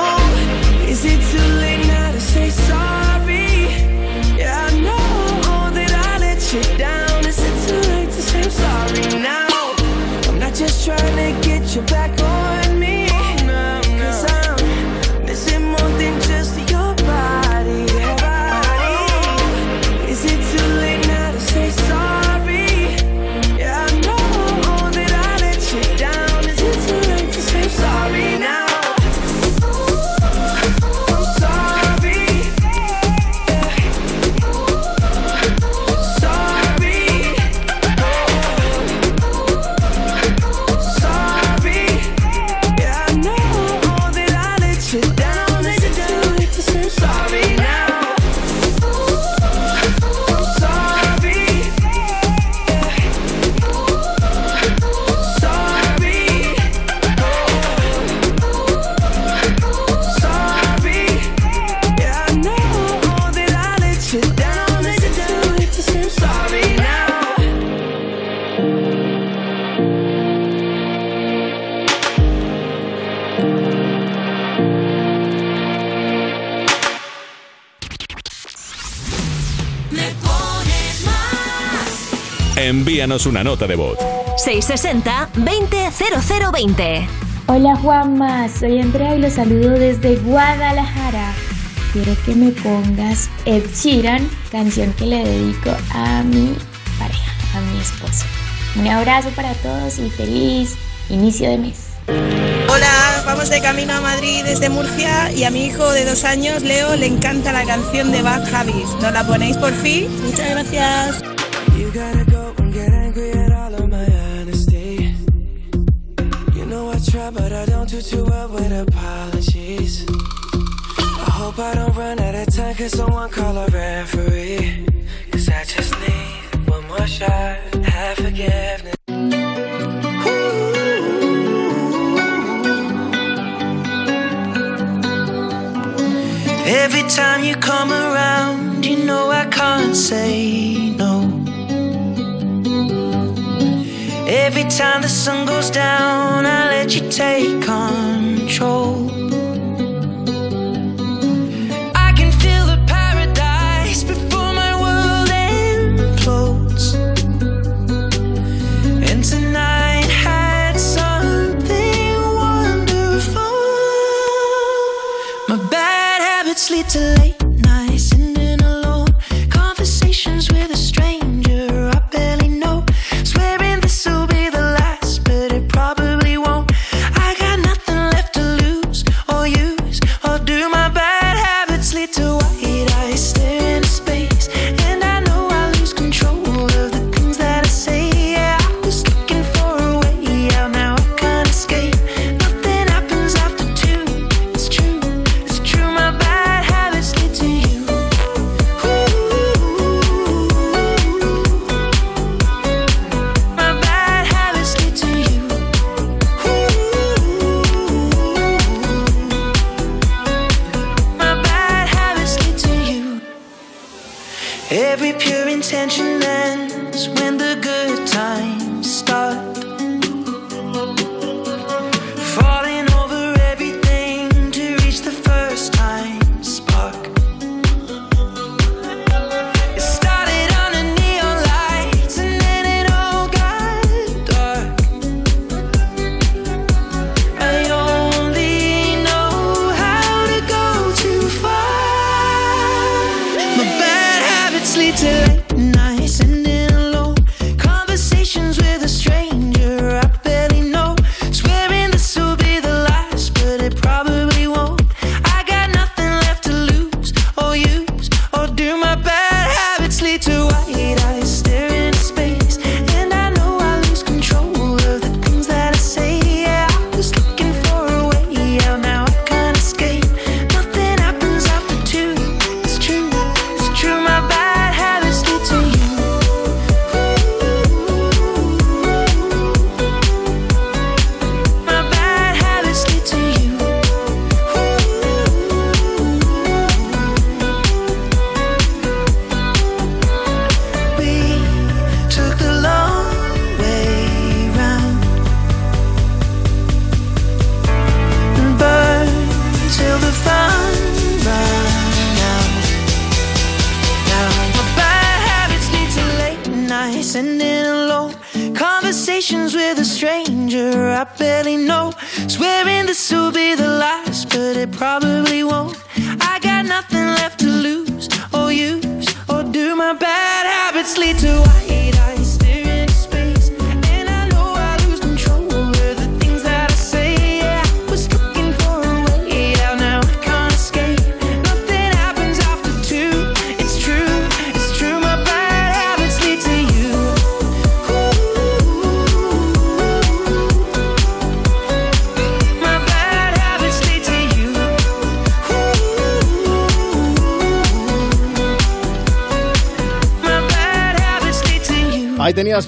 not just trying to get you back on envíanos una nota de voz. 660-200020. Hola Juanma, soy Andrea y los saludo desde Guadalajara. Quiero que me pongas Ed Sheeran, canción que le dedico a mi pareja, a mi esposo. Un abrazo para todos y feliz inicio de mes. Hola, vamos de camino a Madrid desde Murcia y a mi hijo de dos años, Leo, le encanta la canción de Bad Habits. ¿Nos la ponéis por fin? Muchas gracias. you two up with apologies. I hope I don't run out of time. Cause someone call a referee. Cause I just need one more shot. Have forgiveness. Every time you come around, you know I can't say no. Every time the sun goes down, I let you take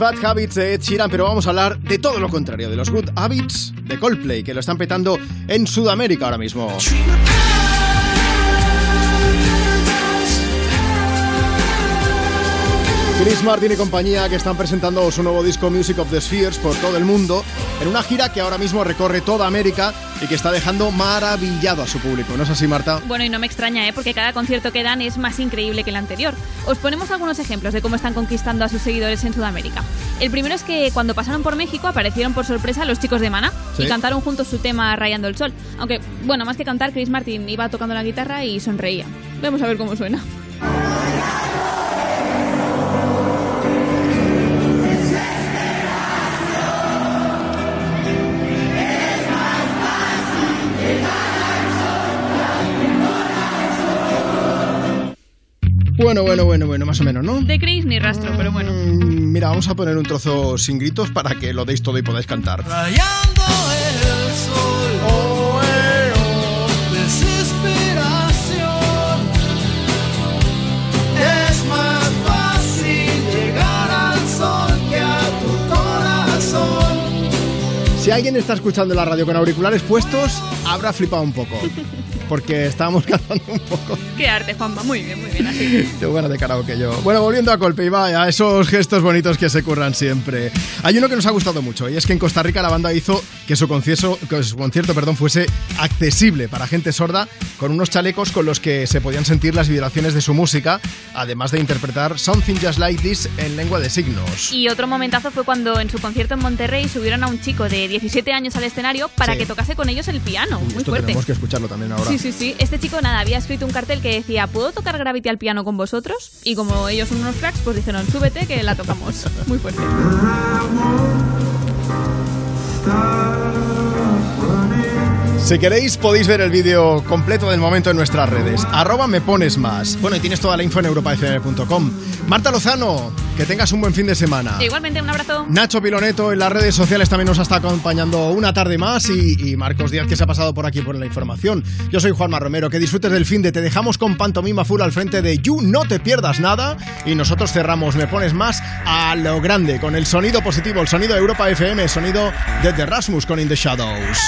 Bad Habits de Ed Sheeran, pero vamos a hablar de todo lo contrario, de los Good Habits de Coldplay, que lo están petando en Sudamérica ahora mismo. Chris Martin y compañía que están presentando su nuevo disco Music of the Spheres por todo el mundo en una gira que ahora mismo recorre toda América y que está dejando maravillado a su público. ¿No es así, Marta? Bueno, y no me extraña, ¿eh? porque cada concierto que dan es más increíble que el anterior. Os ponemos algunos ejemplos de cómo están conquistando a sus seguidores en Sudamérica. El primero es que cuando pasaron por México aparecieron por sorpresa los chicos de Mana y cantaron juntos su tema Rayando el Sol. Aunque, bueno, más que cantar, Chris Martin iba tocando la guitarra y sonreía. Vamos a ver cómo suena. Bueno, bueno, bueno, bueno, más o menos, ¿no? De Chris ni rastro, pero bueno. Mm, Mira, vamos a poner un trozo sin gritos para que lo deis todo y podáis cantar. Rayando el sol. Oh, eh, oh, desesperación. Es más fácil llegar al sol que a tu corazón. Si alguien está escuchando la radio con auriculares puestos, habrá flipado un poco. *laughs* Porque estábamos *laughs* cantando un poco. Qué arte, Juanma. Muy bien, muy bien. Así. *laughs* Tengo ganas de karaoke yo. Bueno, volviendo a Colpe y vaya, esos gestos bonitos que se curran siempre. Hay uno que nos ha gustado mucho y es que en Costa Rica la banda hizo que su concierto, que su concierto perdón, fuese accesible para gente sorda con unos chalecos con los que se podían sentir las vibraciones de su música, además de interpretar Something Just Like This en lengua de signos. Y otro momentazo fue cuando en su concierto en Monterrey subieron a un chico de 17 años al escenario para Sí. que tocase con ellos el piano. Muy Esto fuerte. tenemos que escucharlo también ahora. Sí, sí, sí. Este chico, nada, había escrito un cartel que decía, ¿puedo tocar Gravity al piano con vosotros? Y como ellos son unos cracks, pues dijeron, súbete que la tocamos. *laughs* Muy fuerte. Si queréis podéis ver el vídeo completo del momento en nuestras redes. Arroba me pones más. Bueno, y tienes toda la info en europafm.com. Marta Lozano, que tengas un buen fin de semana. Igualmente, un abrazo. Nacho Piloneto en las redes sociales también nos está acompañando una tarde más y, y Marcos Díaz que se ha pasado por aquí por la información. Yo soy Juanma Romero, que disfrutes del fin de Te dejamos con Pantomima Full al frente de You, no te pierdas nada y nosotros cerramos Me Pones Más a lo grande con el sonido positivo, el sonido de Europa FM, el sonido de The Rasmus con In the Shadows.